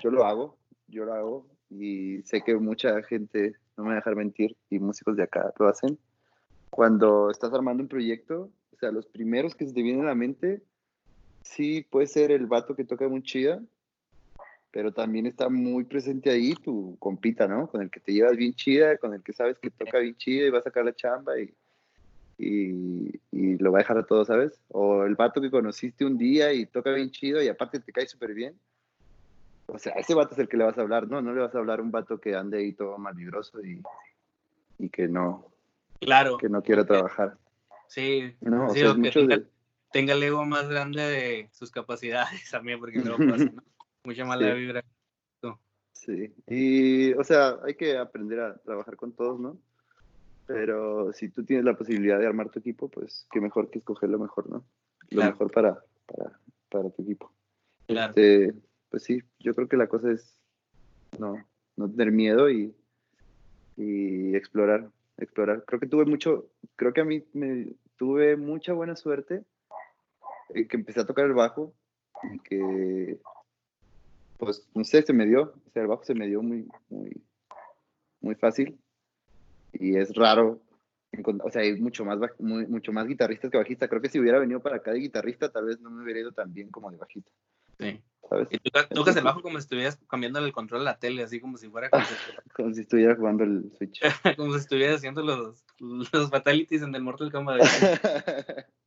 yo lo hago, yo lo hago y sé que mucha gente, no me voy a dejar mentir, y músicos de acá lo hacen. Cuando estás armando un proyecto, o sea, los primeros que se te vienen a la mente, sí puede ser el vato que toca muy chida, pero también está muy presente ahí tu compita, ¿no? Con el que te llevas bien chida, con el que sabes que toca bien chida y va a sacar la chamba y, y, y, lo va a dejar a todo, ¿sabes? O el vato que conociste un día y toca bien chido y aparte te cae súper bien. O sea, ese vato es el que le vas a hablar, ¿no? No le vas a hablar a un vato que ande ahí todo malvibroso y, y que no. Claro. Que no quiera trabajar. Sí, no, sí, que tenga, tenga, el ego más grande de sus capacidades (laughs) también, porque no pasa, (laughs) ¿no? Mucha mala vibra. Sí, y o sea, hay que aprender a trabajar con todos, ¿no? Pero si tú tienes la posibilidad de armar tu equipo, pues qué mejor que escoger lo mejor, ¿no? Lo mejor para, para, para, tu equipo. Claro. Este, pues sí, yo creo que la cosa es no, no tener miedo y, y explorar, explorar. Creo que tuve mucho, creo que a mí me tuve mucha buena suerte que empecé a tocar el bajo y que, pues, no sé, se me dio, o sea, el bajo se me dio muy, muy, muy fácil y es raro. O sea, hay mucho más, mucho más guitarristas que bajistas. Creo que si hubiera venido para acá de guitarrista, tal vez no me hubiera ido tan bien como de bajista. Sí. ¿Sabes? Y tú tocas el bajo como si estuvieras cambiando el control de la tele, así como si fuera. (laughs) Como, si estuviera jugando el Switch. (laughs) como si estuvieras haciendo los, los fatalities en el Mortal Kombat. (laughs)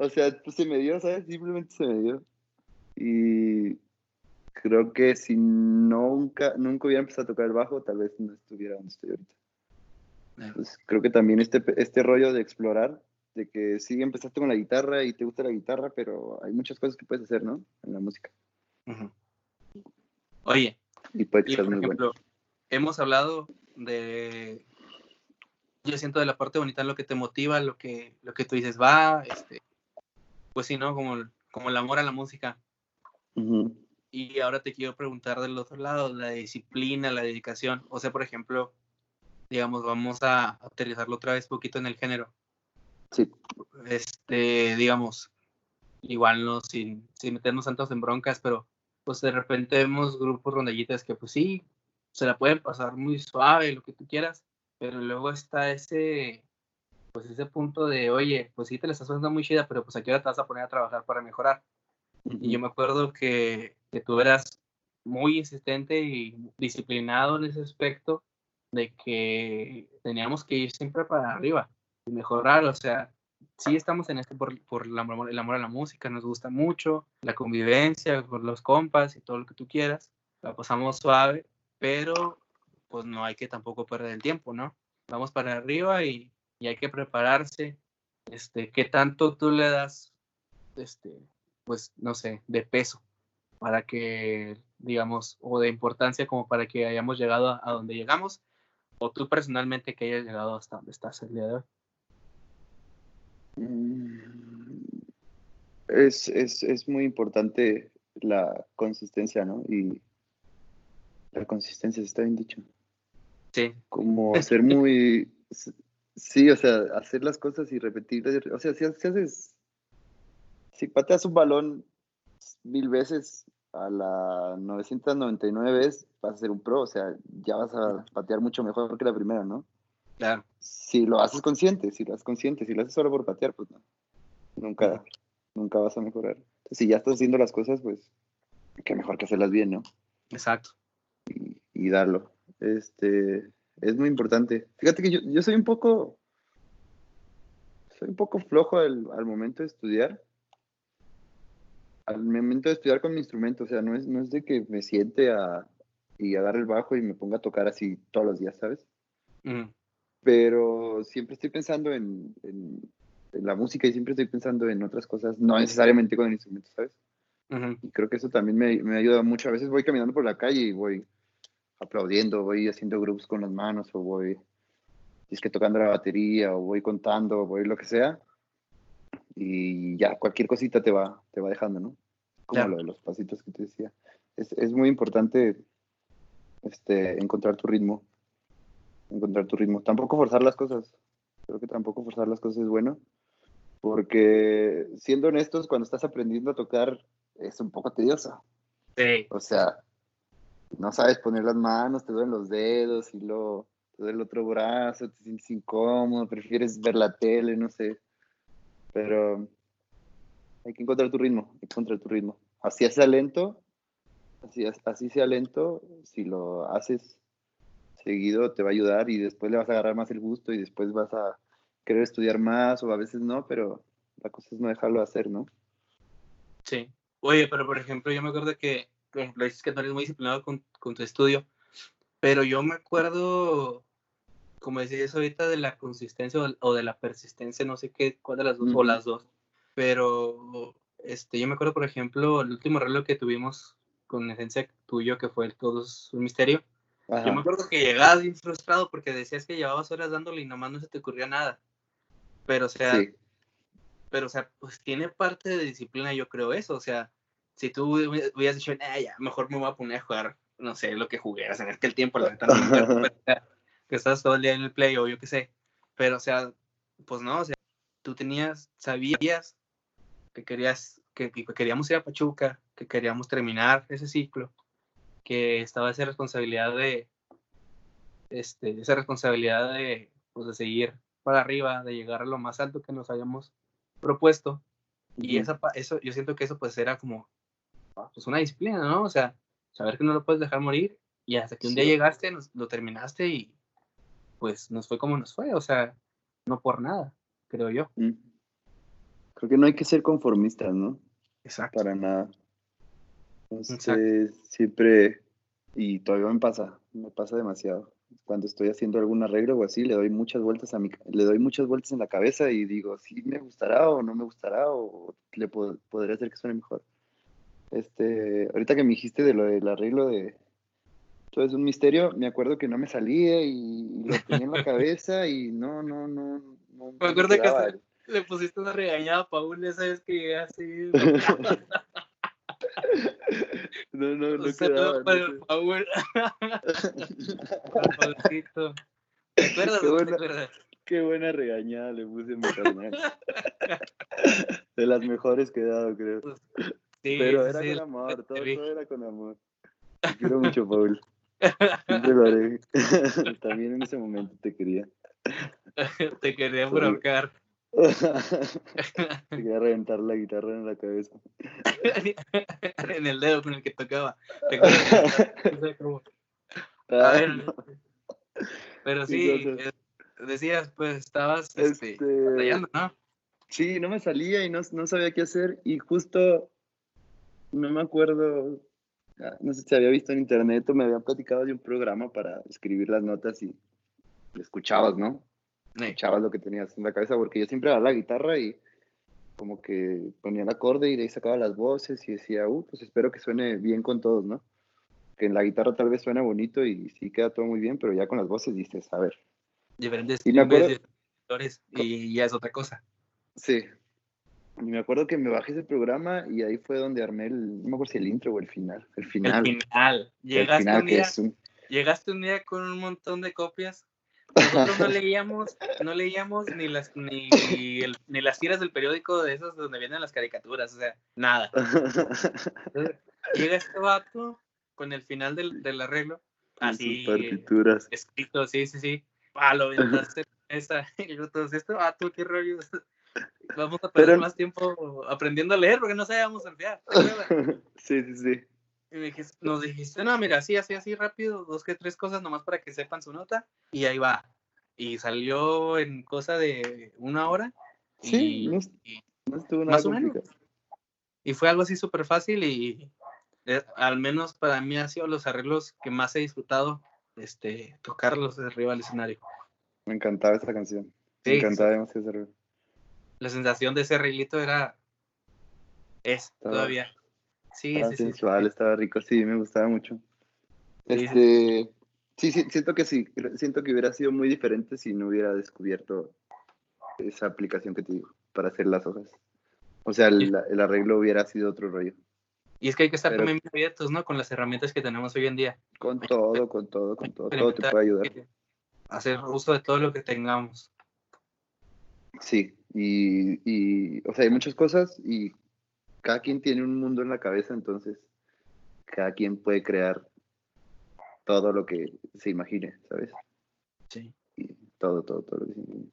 o sea, pues se me dio, ¿sabes? Simplemente se me dio. Y creo que si nunca, nunca hubiera empezado a tocar el bajo, tal vez no estuviera donde estoy ahorita. Pues, creo que también este, este rollo de explorar, de que sí empezaste con la guitarra y te gusta la guitarra, pero hay muchas cosas que puedes hacer, ¿no? En la música. Oye, y, por ejemplo, hemos hablado de, yo siento de la parte bonita lo que te motiva, lo que, lo que tú dices, va, este, pues sí, ¿no? Como, como el amor a la música. Y ahora te quiero preguntar del otro lado, la disciplina, la dedicación. O sea, por ejemplo, digamos, vamos a aterrizarlo otra vez poquito en el género. Sí. Este, digamos, igual no sin, sin meternos tantos en broncas, pero pues de repente vemos grupos rondallitas que pues sí, se la pueden pasar muy suave, lo que tú quieras, pero luego está ese, pues ese punto de, oye, pues sí te la estás pasando muy chida, pero pues aquí ahora te vas a poner a trabajar para mejorar. Y yo me acuerdo que, que tú eras muy insistente y disciplinado en ese aspecto de que teníamos que ir siempre para arriba y mejorar, o sea, sí estamos en esto por, por el, amor, el, amor, a la música, nos gusta mucho, la convivencia con los compas y todo lo que tú quieras, la pasamos suave, pero pues no hay que tampoco perder el tiempo, ¿no? Vamos para arriba y, y hay que prepararse, este, ¿qué tanto tú le das, este, pues, no sé, de peso para que, digamos, o de importancia como para que hayamos llegado a, a donde llegamos o tú personalmente que hayas llegado hasta donde estás el día de hoy? Mm, es, es, es muy importante la consistencia, ¿no? Y la consistencia está bien dicho. Sí. Como (laughs) ser muy, Sí, o sea, hacer las cosas y repetirlas. O sea, si, haces. Si pateas un balón mil veces a la 999 veces, vas a ser un pro. O sea, ya vas a patear mucho mejor que la primera, ¿no? Claro. Si lo haces consciente, si lo haces consciente, si lo haces solo por patear, pues no. Nunca, nunca vas a mejorar. si ya estás haciendo las cosas, pues qué mejor que hacerlas bien, ¿no? Exacto. Y, darlo. Este, es muy importante. Fíjate que yo, soy un poco, soy un poco flojo al, momento de estudiar. Al momento de estudiar con mi instrumento, o sea, no es, no es de que me siente a, y agarre el bajo y me ponga a tocar así todos los días, ¿sabes? Pero siempre estoy pensando en, en, la música y siempre estoy pensando en otras cosas, no necesariamente con el instrumento, ¿sabes? Y creo que eso también me, me ayuda mucho. A veces voy caminando por la calle y voy aplaudiendo, voy haciendo grupos con las manos o voy es que tocando la batería o voy contando o voy lo que sea y ya cualquier cosita te va te va dejando no como lo de los pasitos que te decía es, es, muy importante este encontrar tu ritmo encontrar tu ritmo tampoco forzar las cosas creo que tampoco forzar las cosas es bueno porque siendo honestos cuando estás aprendiendo a tocar es un poco tediosa. Sí. O sea, no sabes poner las manos, te duelen los dedos y luego te duele el otro brazo, te sientes incómodo, prefieres ver la tele, no sé. Pero hay que encontrar tu ritmo, hay que encontrar tu ritmo. Así sea lento, así, así sea lento, si lo haces seguido te va a ayudar y después le vas a agarrar más el gusto y después vas a querer estudiar más o a veces no, pero la cosa es no dejarlo hacer, ¿no? Sí. Oye, pero por ejemplo, yo me acuerdo que, por ejemplo, dices que no eres muy disciplinado con, con tu estudio, pero yo me acuerdo, como decías ahorita, de la consistencia o, de la persistencia, no sé qué, cuál de las dos, o las dos, pero este, yo me acuerdo, por ejemplo, el último reloj que tuvimos con esencia tuyo, que fue el Todo un Misterio, yo me acuerdo que llegabas bien frustrado porque decías que llevabas horas dándole y nomás no se te ocurría nada, pero o sea... Sí pero, o sea, pues tiene parte de disciplina, yo creo eso. O sea, si tú hubieras dicho, eh, ya, mejor me voy a poner a jugar, no sé, lo que jugueras en aquel tiempo, la neta, (laughs) que estás todo el día en el play o yo qué sé. Pero, o sea, pues no, o sea, tú tenías, sabías que querías, que, queríamos ir a Pachuca, que queríamos terminar ese ciclo, que estaba esa responsabilidad de, este, esa responsabilidad de, pues, de seguir para arriba, de llegar a lo más alto que nos habíamos propuesto. Y esa, eso, yo siento que eso pues era como pues una disciplina, ¿no? O sea, saber que no lo puedes dejar morir y hasta que un día llegaste, lo terminaste y pues nos fue como nos fue, o sea, no por nada, creo yo. Creo que no hay que ser conformistas, ¿no? Exacto. Para nada. Entonces, siempre, y todavía me pasa, me pasa demasiado cuando estoy haciendo algún arreglo o así, le doy muchas vueltas a mi, le doy muchas vueltas en la cabeza y digo, si me gustará o no me gustará o le podría hacer que suene mejor. Este, ahorita que me dijiste de lo del arreglo de todo es un misterio, me acuerdo que no me salía y, lo tenía en la cabeza y no, no, no. me acuerdo que le pusiste una regañada a Paul esa vez que llegué así. (laughs) No, no, no quedaba. Para el Paul. (laughs) ¿Te acuerdas? Qué buena, qué buena regañada le puse a mi carnal. De las mejores que he dado, creo. Sí, Pero era con amor, todo, todo, era con amor. Te (laughs) quiero mucho, Paul. Siempre lo haré. (laughs) También en ese momento te quería. Te quería broncar. (laughs) Te quería reventar la guitarra en la cabeza. en el dedo con el que tocaba. A ver. Pero sí, eh, decías, pues estabas este, este ¿no? Sí, no me salía y no, no sabía qué hacer. Y justo, no me acuerdo, ah, no sé si había visto en internet o me habían platicado de un programa para escribir las notas y escuchabas, ¿no? echabas lo que tenías en la cabeza, porque yo siempre daba la guitarra y como que ponía el acorde y de ahí sacaba las voces y decía, uh, pues espero que suene bien con todos, ¿no? Que en la guitarra tal vez suena bonito y sí queda todo muy bien, pero ya con las voces dices, a ver. Diferentes y, me acuerdo, y ya es otra cosa. Sí. Y me acuerdo que me bajé ese programa y ahí fue donde armé el, no me acuerdo si el intro o el final. El final. El final. Llegaste, un, día, llegaste un día con un montón de copias (laughs) Nosotros no leíamos, no leíamos ni las ni, ni las tiras del periódico de esos donde vienen las caricaturas, o sea, nada. (laughs) llega este vato con el final del, del arreglo, así escrito, sí, sí, sí. Ah, lo vendaste esa. (laughs) Y yo, este vato, qué rollo. Vamos a perder más tiempo aprendiendo a leer porque no sabíamos enviar. (laughs) sí, sí, sí. Y nos dijiste, no, mira, así, así, así rápido, dos que tres cosas nomás para que sepan su nota. Y ahí va. Y salió en cosa de una hora. Sí, no, estuvo nada más o menos. Y fue algo así súper fácil y eh, al menos para mí ha sido los arreglos que más he disfrutado este, tocarlos de arriba del escenario. Me encantaba esta canción. Me encantaba demasiado ese arreglo la sensación de ese arreglito era es todavía. Sí, estaba sensual, estaba rico, sí, me gustaba mucho. Este, sí, sí, siento que sí, siento que hubiera sido muy diferente si no hubiera descubierto esa aplicación que te digo para hacer las hojas. O sea, el, arreglo hubiera sido otro rollo. Y es que hay que estar también abiertos, ¿no? Con las herramientas que tenemos hoy en día. Con todo, con todo, con todo. Todo te puede ayudar. Hacer uso de todo lo que tengamos. Sí, y, y, o sea, hay muchas cosas y cada quien tiene un mundo en la cabeza, entonces cada quien puede crear todo lo que se imagine, ¿sabes? Sí. Y todo, todo, todo lo que se imagine.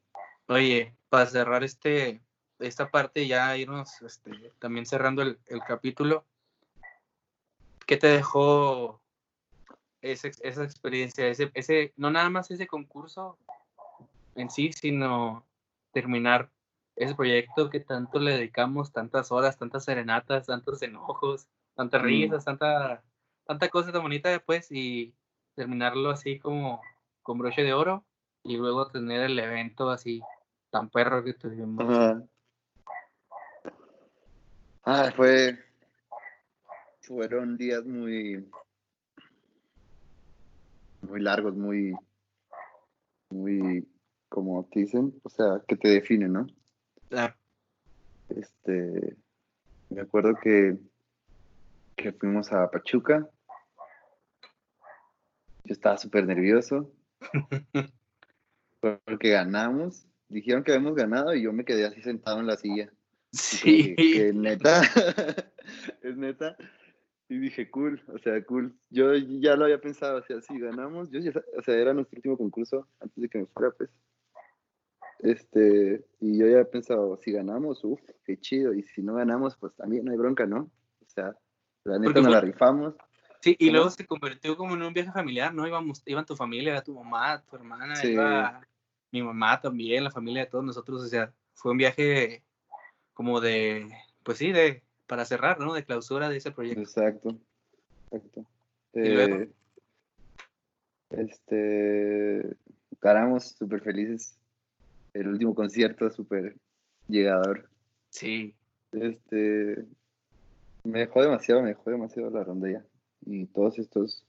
Oye, para cerrar este, esta parte, ya irnos este, también cerrando el, el capítulo, ¿qué te dejó esa, esa experiencia? Ese, ese, no nada más ese concurso en sí, sino terminar ese proyecto que tanto le dedicamos, tantas horas, tantas serenatas, tantos enojos, tantas risas, tanta, tanta cosa tan bonita después y terminarlo así como con broche de oro y luego tener el evento así tan perro que tuvimos. Ah, fue. Fueron días muy. Muy largos, muy. Muy. Como te dicen, o sea, que te definen, ¿no? Este, me acuerdo que, que fuimos a Pachuca. Yo estaba súper nervioso. (laughs) porque ganamos. Dijeron que habíamos ganado y yo me quedé así sentado en la silla. Sí. Que, neta, (laughs) es neta. Y dije, cool, o sea, cool. Yo ya lo había pensado, o sea, si ganamos, yo o sea, era nuestro último concurso antes de que me fuera, pues. Este, y yo ya he pensado, si ganamos, uff, qué chido, y si no ganamos, pues también no hay bronca, ¿no? O sea, la neta nos la rifamos. Sí, y luego se convirtió como en un viaje familiar, ¿no? Íbamos, iban tu familia, tu mamá, tu hermana, iba mi mamá también, la familia de todos nosotros, o sea, fue un viaje como de, pues sí, de, para cerrar, ¿no? De clausura de ese proyecto. Exacto, exacto. Eh, este, ganamos súper felices el último concierto súper llegador. Sí. Este, me dejó demasiado, me dejó demasiado la rondella. Y todos estos...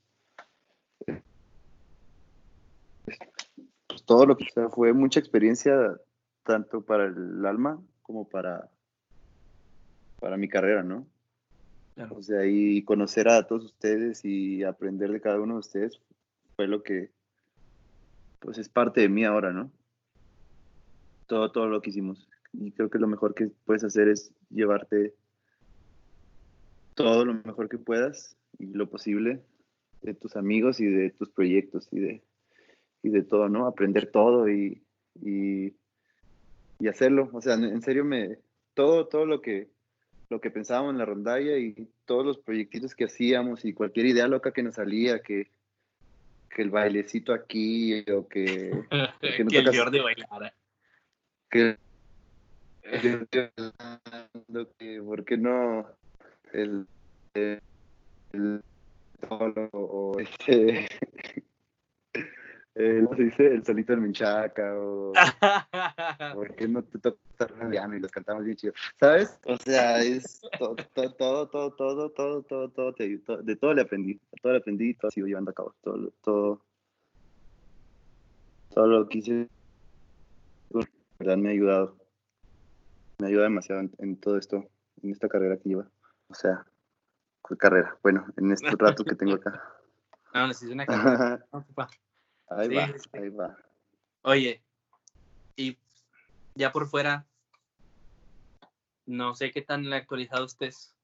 Pues todo lo que fue mucha experiencia tanto para el alma como para, para mi carrera, ¿no? O sea, y conocer a todos ustedes y aprender de cada uno de ustedes fue lo que, pues es parte de mí ahora, ¿no? Todo, todo lo que hicimos. Y creo que lo mejor que puedes hacer es llevarte todo lo mejor que puedas y lo posible de tus amigos y de tus proyectos y de, y de todo, ¿no? Aprender todo y, y, hacerlo. O sea, en serio, me, todo, todo lo que, lo que pensábamos en la rondalla y todos los proyectitos que hacíamos y cualquier idea loca que nos salía, que, que el bailecito aquí o que... (laughs) que, que el Jordi bailara que, que ¿por qué no el, el, el o este, (laughs) eh, se dice el solito del Minchaca o (laughs) ¿por qué no te tocas Rabiano y los cantamos bien chido? ¿Sabes? O sea, es todo, todo, todo, todo, todo, todo, todo, de todo le aprendí, todo le aprendí y todo sigo llevando a cabo, todo, todo, todo lo que hice verdad me ha ayudado. Me ayuda demasiado en, todo esto, en esta carrera que lleva. O sea, carrera? Bueno, en este (laughs) rato que tengo acá. Ah, necesito una (laughs) carrera. ahí va, ahí va. Oye, y ya por fuera, no sé qué tan actualizado estés.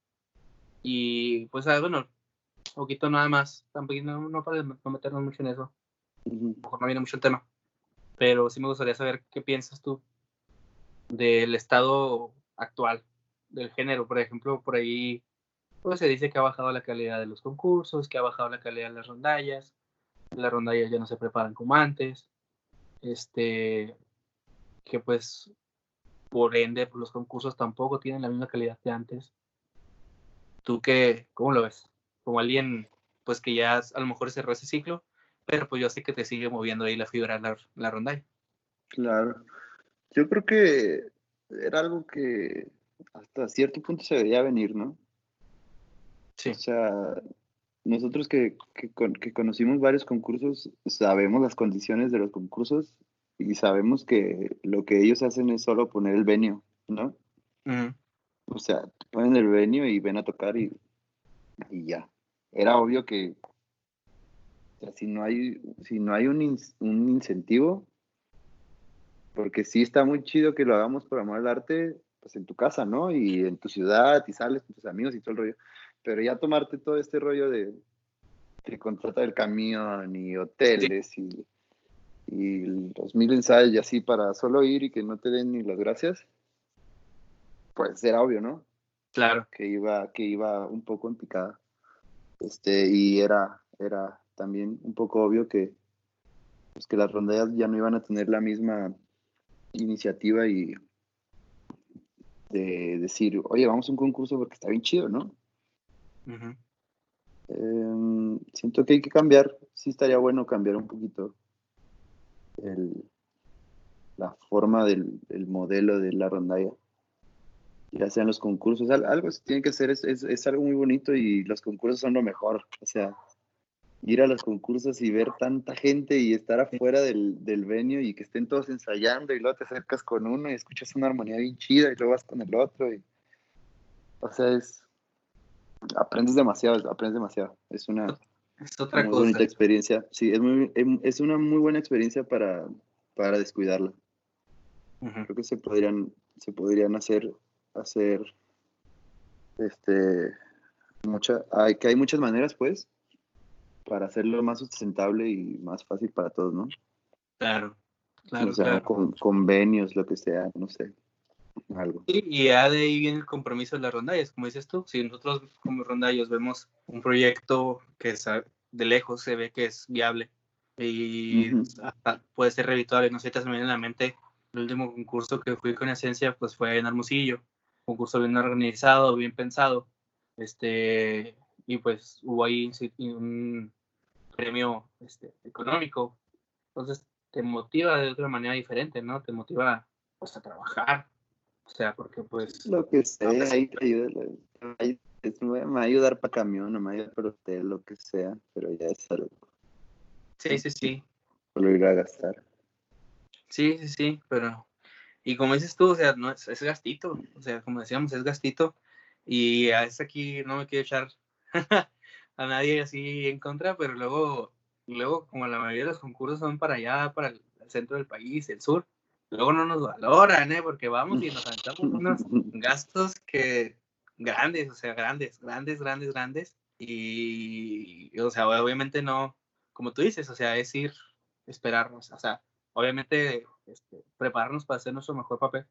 Y pues, ah, bueno, un poquito nada más, tampoco no, no para no meternos mucho en eso. mejor no viene mucho el tema. Pero sí me gustaría saber qué piensas tú del estado actual del género. Por ejemplo, por ahí pues se dice que ha bajado la calidad de los concursos, que ha bajado la calidad de las rondallas, las rondallas ya no se preparan como antes, este, que pues por ende pues, los concursos tampoco tienen la misma calidad que antes. ¿Tú qué, cómo lo ves? Como alguien pues que ya a lo mejor cerró ese ciclo, pero pues yo sé que te sigue moviendo ahí la fibra la, la rondalla. Claro. Yo creo que era algo que hasta cierto punto se veía venir, ¿no? Sí. O sea, nosotros que, que, conocimos varios concursos, sabemos las condiciones de los concursos y sabemos que lo que ellos hacen es solo poner el venio, ¿no? O sea, ponen el venio y ven a tocar y, y ya. Era obvio que si no hay, si no hay un, un incentivo, porque sí está muy chido que lo hagamos por amor al arte, pues en tu casa, ¿no? Y en tu ciudad, y sales con tus amigos y todo el rollo. Pero ya tomarte todo este rollo de, que contrata el camión y hoteles y, y los mil ensayos y así para solo ir y que no te den ni las gracias, pues era obvio, ¿no? Claro. Que iba, que iba un poco en picada. Este, y era, era también un poco obvio que, pues que las rondallas ya no iban a tener la misma iniciativa y de decir, oye, vamos a un concurso porque está bien chido, ¿no? Em, siento que hay que cambiar, sí estaría bueno cambiar un poquito el, la forma del modelo de la rondalla, ya sean los concursos, algo se tiene que hacer, es, es, es, algo muy bonito y los concursos son lo mejor, o sea, ir a los concursos y ver tanta gente y estar afuera del, del venio y que estén todos ensayando y luego te acercas con uno y escuchas una armonía bien chida y luego vas con el otro y, o sea, es, aprendes demasiado, aprendes demasiado, es una, es otra muy bonita experiencia, sí, es, muy, em, es una muy buena experiencia para, para descuidarla. Creo que se podrían, se podrían hacer, hacer, este, mucha, hay, que hay muchas maneras, pues, para hacerlo más sustentable y más fácil para todos, ¿no? Claro, claro. O sea, Con, convenios, lo que sea, no sé. Algo. y ya de ahí viene el compromiso de las rondallas, como dices tú. Si nosotros como rondallos vemos un proyecto que de lejos se ve que es viable y puede ser revituable, no sé, te me en la mente el último concurso que fui con Esencia, pues fue en Hermosillo, concurso bien organizado, bien pensado, este, y pues hubo ahí un premio este, económico. Entonces te motiva de otra manera diferente, ¿no? Te motiva pues a trabajar. O sea, porque pues... Lo que sea, ahí te ayuda, me va a ayudar para camión, me va a ayudar para hotel, lo que sea, pero ya es algo. Sí, sí, sí. Solo ir a gastar. Sí, sí, sí, pero... Y como dices tú, o sea, no es, es gastito, o sea, como decíamos, es gastito. Y a ese aquí no me quiero echar (laughs) a nadie así en contra, pero luego, luego como la mayoría de los concursos son para allá, para el, centro del país, el sur, luego no nos valoran, ¿eh? Porque vamos y nos aventamos (laughs) unos gastos que grandes, o sea, grandes, grandes, grandes, grandes. Y, o sea, obviamente no, como tú dices, o sea, es ir, esperarnos, o sea, obviamente este, prepararnos para hacer nuestro mejor papel,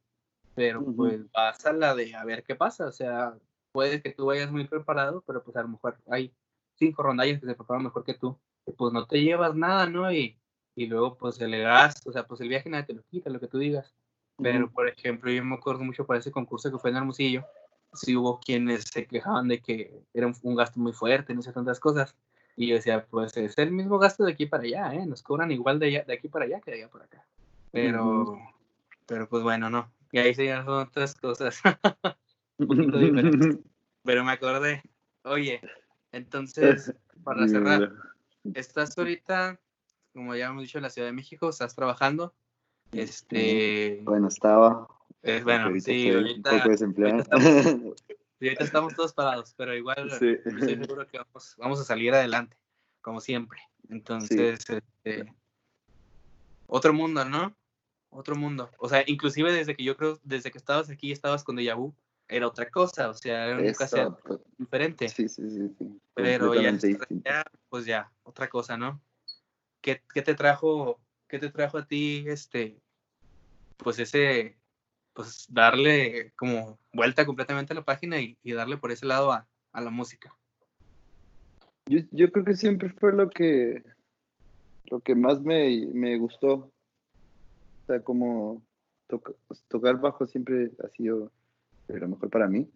pero pues vas a la de a ver qué pasa, o sea, puede que tú vayas muy preparado, pero pues a lo mejor hay cinco rondallas que se preparan mejor que tú, pues no te llevas nada, ¿no? Y, y luego pues el gasto, o sea, pues el viaje nadie te lo quita, lo que tú digas. Pero, por ejemplo, yo me acuerdo mucho para ese concurso que fue en Hermosillo, sí hubo quienes se quejaban de que era un, gasto muy fuerte, no sé tantas cosas. Y yo decía, pues es el mismo gasto de aquí para allá, ¿eh? Nos cobran igual de, de aquí para allá que de allá para acá. Pero, pero pues bueno, no. Y ahí se son otras cosas. (laughs) (laughs) Pero me acordé, oye, entonces, (laughs) para cerrar, estás ahorita, como ya hemos dicho, en la Ciudad de México, estás trabajando. Este. Bueno, estaba. Eh, bueno, sí, ahorita, un poco desempleado. Ahorita estamos, (laughs) todos parados, pero igual estoy seguro que vamos, vamos, a salir adelante, como siempre. Entonces, este, otro mundo, ¿no? Otro mundo. O sea, inclusive desde que yo creo, desde que estabas aquí, estabas con Deja Vu, era otra cosa, o sea, era un cassette diferente. Sí, sí, sí. sí. Pero ya, pues ya, otra cosa, ¿no? ¿Qué, ¿Qué, te trajo, qué te trajo a ti, este, pues ese, pues darle como vuelta completamente a la página y, darle por ese lado a, a la música? Yo, yo, creo que siempre fue lo que, lo que más me, me gustó. O sea, como tocar bajo siempre ha sido lo mejor para mí.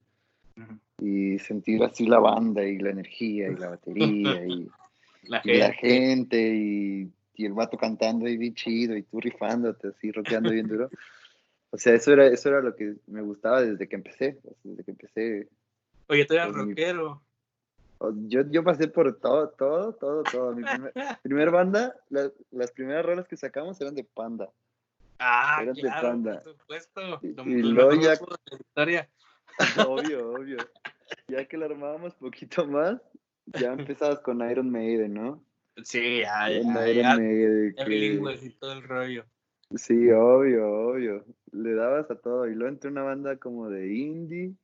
Y sentir así la banda y la energía y la batería (laughs) y la gente, y, el vato cantando ahí bien chido y tú rifándote así, rockeando bien duro. O sea, eso era, eso era lo que me gustaba desde que empecé, desde que empecé. Oye, tú eras rockero. Yo, yo pasé por todo, todo, todo, todo. Mi primer, (laughs) primer banda, las primeras rolas que sacamos eran de Panda. Ah, de Panda. por supuesto. Y, luego ya... (laughs) Obvio, obvio. Ya que lo armábamos poquito más, ya (laughs) empezabas con Iron Maiden, ¿no? Sí, ya, ya. Iron Maiden. Que... y todo el rollo. Sí, obvio, obvio. Le dabas a todo. Y luego entré una banda como de indie.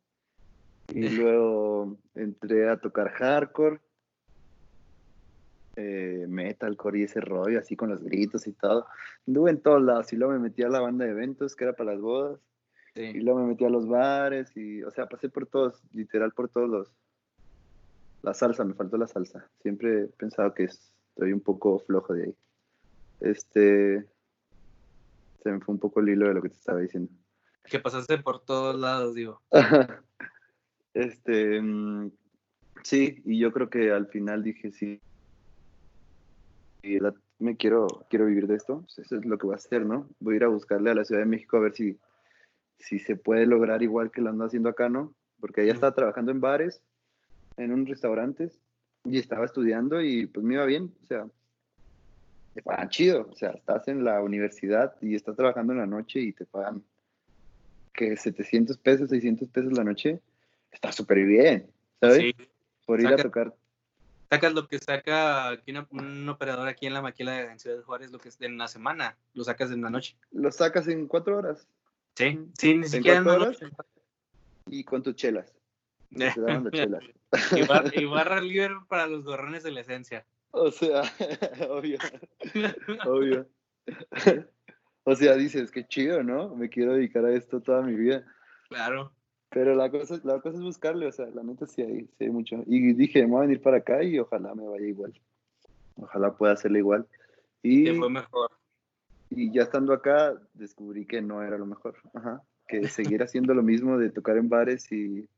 Y (laughs) luego entré a tocar hardcore. Eh, metalcore y ese rollo, así con los gritos y todo. Anduve en todos lados. Y luego me metí a la banda de eventos, que era para las bodas. Y luego me metí a los bares. Y, o sea, pasé por todos, literal por todos los. La salsa, me faltó la salsa. Siempre he pensado que estoy un poco flojo de ahí. Este se me fue un poco el hilo de lo que te estaba diciendo. Que pasaste por todos lados, digo. (laughs) este, mm, sí, y yo creo que al final dije, sí, y me quiero, quiero vivir de esto, pues eso es lo que voy a hacer, ¿no? Voy a ir a buscarle a la Ciudad de México a ver si, si se puede lograr igual que lo ando haciendo acá, ¿no? Porque ella estaba trabajando en bares, en un restaurantes, y estaba estudiando y pues me iba bien, o sea, te pagan chido. O sea, estás en la universidad y estás trabajando en la noche y te pagan que 700 pesos, 600 pesos la noche. Está súper bien, ¿sabes? Sí. Por ir a tocar. Sacas lo que saca aquí un operador aquí en la maquila de Ciudad de Juárez, lo que es en una semana, lo sacas en la noche. Lo sacas en cuatro horas. Sí, sí, ni siquiera en horas. Y con tus chelas. (laughs) Te dan chelas. Y, y (laughs) barra libre para los gorrones de la esencia. O sea, (laughs) obvio. obvio. o sea, dices, qué chido, ¿no? Me quiero dedicar a esto toda mi vida. Claro. Pero la cosa, la cosa es buscarle, o sea, la neta sí hay, sí hay mucho. Y dije, me voy a venir para acá y ojalá me vaya igual. Ojalá pueda hacerle igual. Y, fue mejor. Y ya estando acá, descubrí que no era lo mejor. Ajá. Que seguir haciendo lo mismo de tocar en bares y,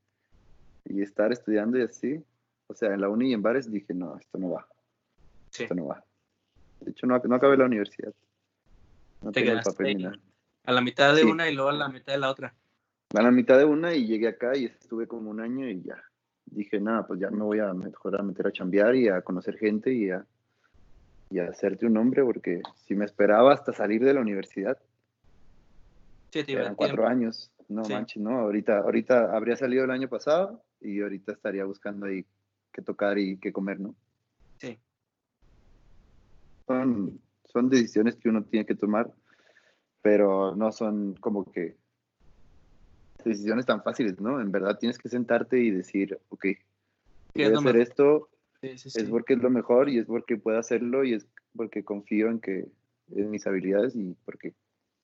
y estar estudiando y así. O sea, en la uni y en bares dije, no, esto no va. Esto no va. De hecho, no, no acabé la universidad. No tengo el papel A la mitad de una y luego a la mitad de la otra. A la mitad de una y llegué acá y estuve como un año y ya. Dije, nada, pues ya me voy a mejor a meter a chambear y a conocer gente y a, y a hacerte un nombre, porque si me esperaba hasta salir de la universidad, sí, eran cuatro años. No manches, no, ahorita, ahorita habría salido el año pasado y ahorita estaría buscando ahí qué tocar y qué comer, ¿no? Sí son, son decisiones que uno tiene que tomar, pero no son como que decisiones tan fáciles, ¿no? En verdad tienes que sentarte y decir, ok, voy a hacer esto, es porque es lo mejor y es porque puedo hacerlo y es porque confío en que en mis habilidades y porque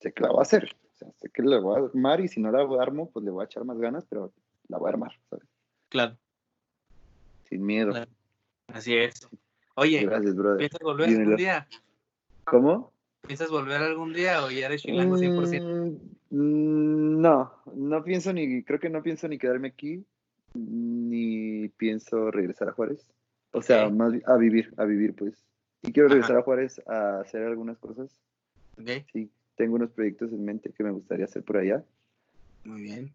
sé que la voy a hacer. O sea, sé que la voy a armar y si no la armo, pues le voy a echar más ganas, pero la voy a armar, ¿sabes? Claro. Sin miedo. Así es. Oye, ¿piensas volver algún día? ¿Cómo? ¿Piensas volver algún día o ya eres chilango 100%? Mm, no, no pienso ni, creo que no pienso ni quedarme aquí, ni pienso regresar a Juárez. O sea, más a vivir, a vivir pues. Y quiero regresar a Juárez a hacer algunas cosas. Okay. Sí, tengo unos proyectos en mente que me gustaría hacer por allá. Muy bien.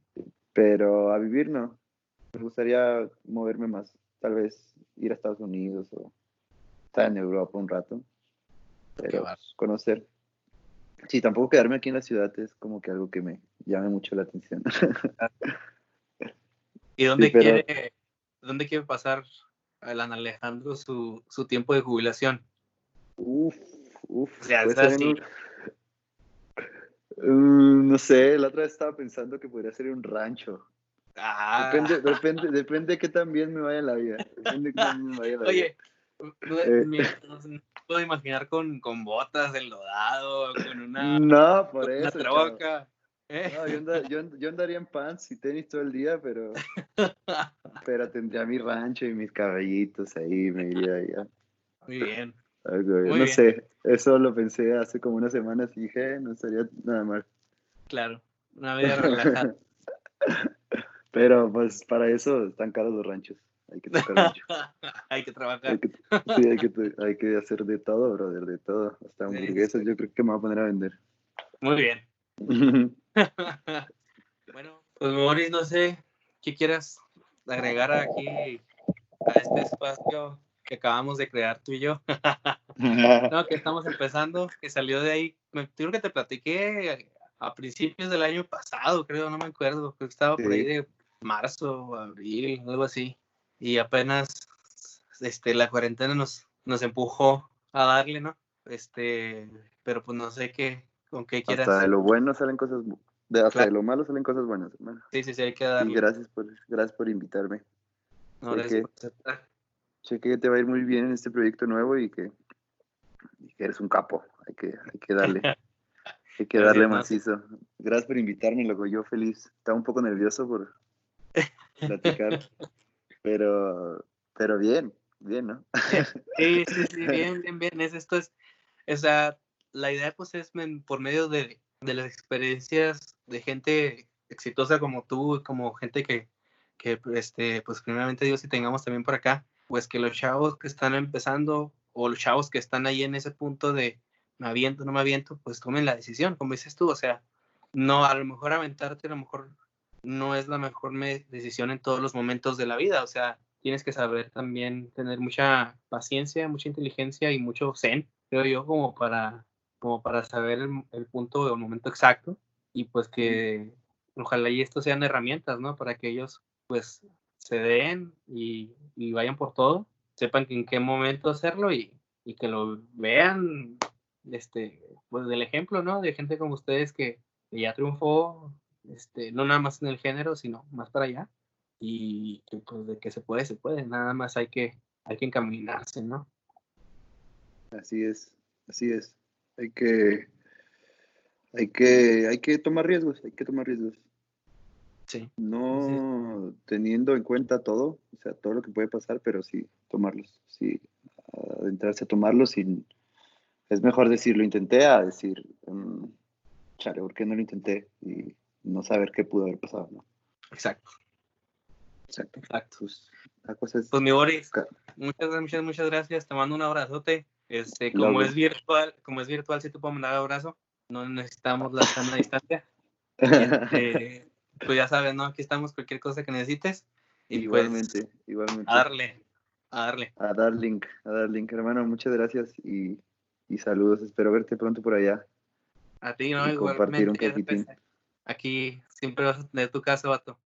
Pero a vivir no. Me gustaría moverme más. Tal vez ir a Estados Unidos o en Europa un rato. Pero conocer. Sí, tampoco quedarme aquí en la ciudad es como que algo que me llame mucho la atención. (laughs) ¿Y dónde, quiere, dónde quiere pasar Alan Alejandro su, su tiempo de jubilación? Uf, uf. O sea, un, Mm, no sé, la otra vez estaba pensando que podría ser un rancho. Ah. Depende, depende, (laughs) depende de qué tan bien me vaya la vida. Depende de qué tan me vaya la Oye, vida. no, puedo imaginar con, con botas enlodado, con una, no, por eso, troca. ¿eh? No, yo, yo, andaría en pants y tenis todo el día, pero, (laughs) pero tendría mi rancho y mis cabellitos ahí, me iría allá. Muy bien. no sé, eso lo pensé hace como unas semanas y dije, eh, no estaría nada mal. Claro, una vida relajada. (laughs) Pero pues para eso están caros los ranchos. Hay que (laughs) hay que trabajar. sí, hay que, hay que hacer de todo, brother, de todo. Hasta hamburguesas yo creo que me voy a poner a vender. Muy bien. (laughs) bueno, pues Moris, no sé qué quieras agregar aquí a este espacio que acabamos de crear tú y yo. (laughs) no, que estamos empezando, que salió de ahí. Creo que te platiqué a principios del año pasado, creo, no me acuerdo. Creo que estaba por ahí de marzo, abril, algo así. Y apenas este, la cuarentena nos, nos empujó a darle, ¿no? Este, pero pues no sé qué, con qué quieras. Hasta de lo bueno salen cosas, de, hasta de lo malo salen cosas buenas, hermano. Sí, sí, sí, hay que darle. gracias por, gracias por invitarme. No, gracias sé que te va a ir muy bien en este proyecto nuevo y que, eres un capo. Hay que, hay que darle. (laughs) hay que darle macizo. Gracias por invitarme, loco. Yo feliz. Estaba un poco nervioso por (laughs) platicar. Pero, pero bien, bien, ¿no? sí, sí, sí, (laughs) bien, bien, bien. Es, esto es, o sea, la idea pues es por medio de, de las experiencias de gente exitosa como tú, como gente que, que este, pues primeramente Dios y tengamos también por acá, pues que los chavos que están empezando o los chavos que están ahí en ese punto de me aviento, no me aviento, pues tomen la decisión, como dices tú, o sea, no, a lo mejor aventarte, a lo mejor no es la mejor decisión en todos los momentos de la vida, o sea, tienes que saber también tener mucha paciencia, mucha inteligencia y mucho zen, creo yo, como para, como para saber el, punto o el momento exacto y pues que ojalá y esto sean herramientas, ¿no? Para que ellos pues se den y, vayan por todo, sepan en qué momento hacerlo y, que lo vean, este, pues del ejemplo, ¿no? De gente como ustedes que, ya triunfó, este, no nada más en el género, sino más para allá. Y pues de que se puede, se puede, nada más hay que, hay que encaminarse, ¿no? Así es, así es. Hay que, hay que, hay que tomar riesgos, hay que tomar riesgos. No teniendo en cuenta todo, o sea, todo lo que puede pasar, pero sí tomarlos, sí adentrarse a tomarlos sin... Es mejor decir lo intenté a decir, um, chale, ¿por qué no lo intenté? Y no saber qué pudo haber pasado, ¿no? Exacto. Exacto. Exacto. Pues, pues mi Boris, muchas, muchas, muchas gracias. Te mando un abrazote. Este, como es virtual, como es virtual, si te puedo mandar abrazo. No necesitamos la sana (laughs) distancia. Este, pues ya sabes, ¿no? Aquí estamos, cualquier cosa que necesites. Y pues, igualmente, igualmente. A darle, a darle. A dar link, a dar link, hermano. Muchas gracias y, saludos. Espero verte pronto por allá. A ti, ¿no? Igualmente. Compartir un poquitín. Aquí siempre vas a tener tu casa, vato.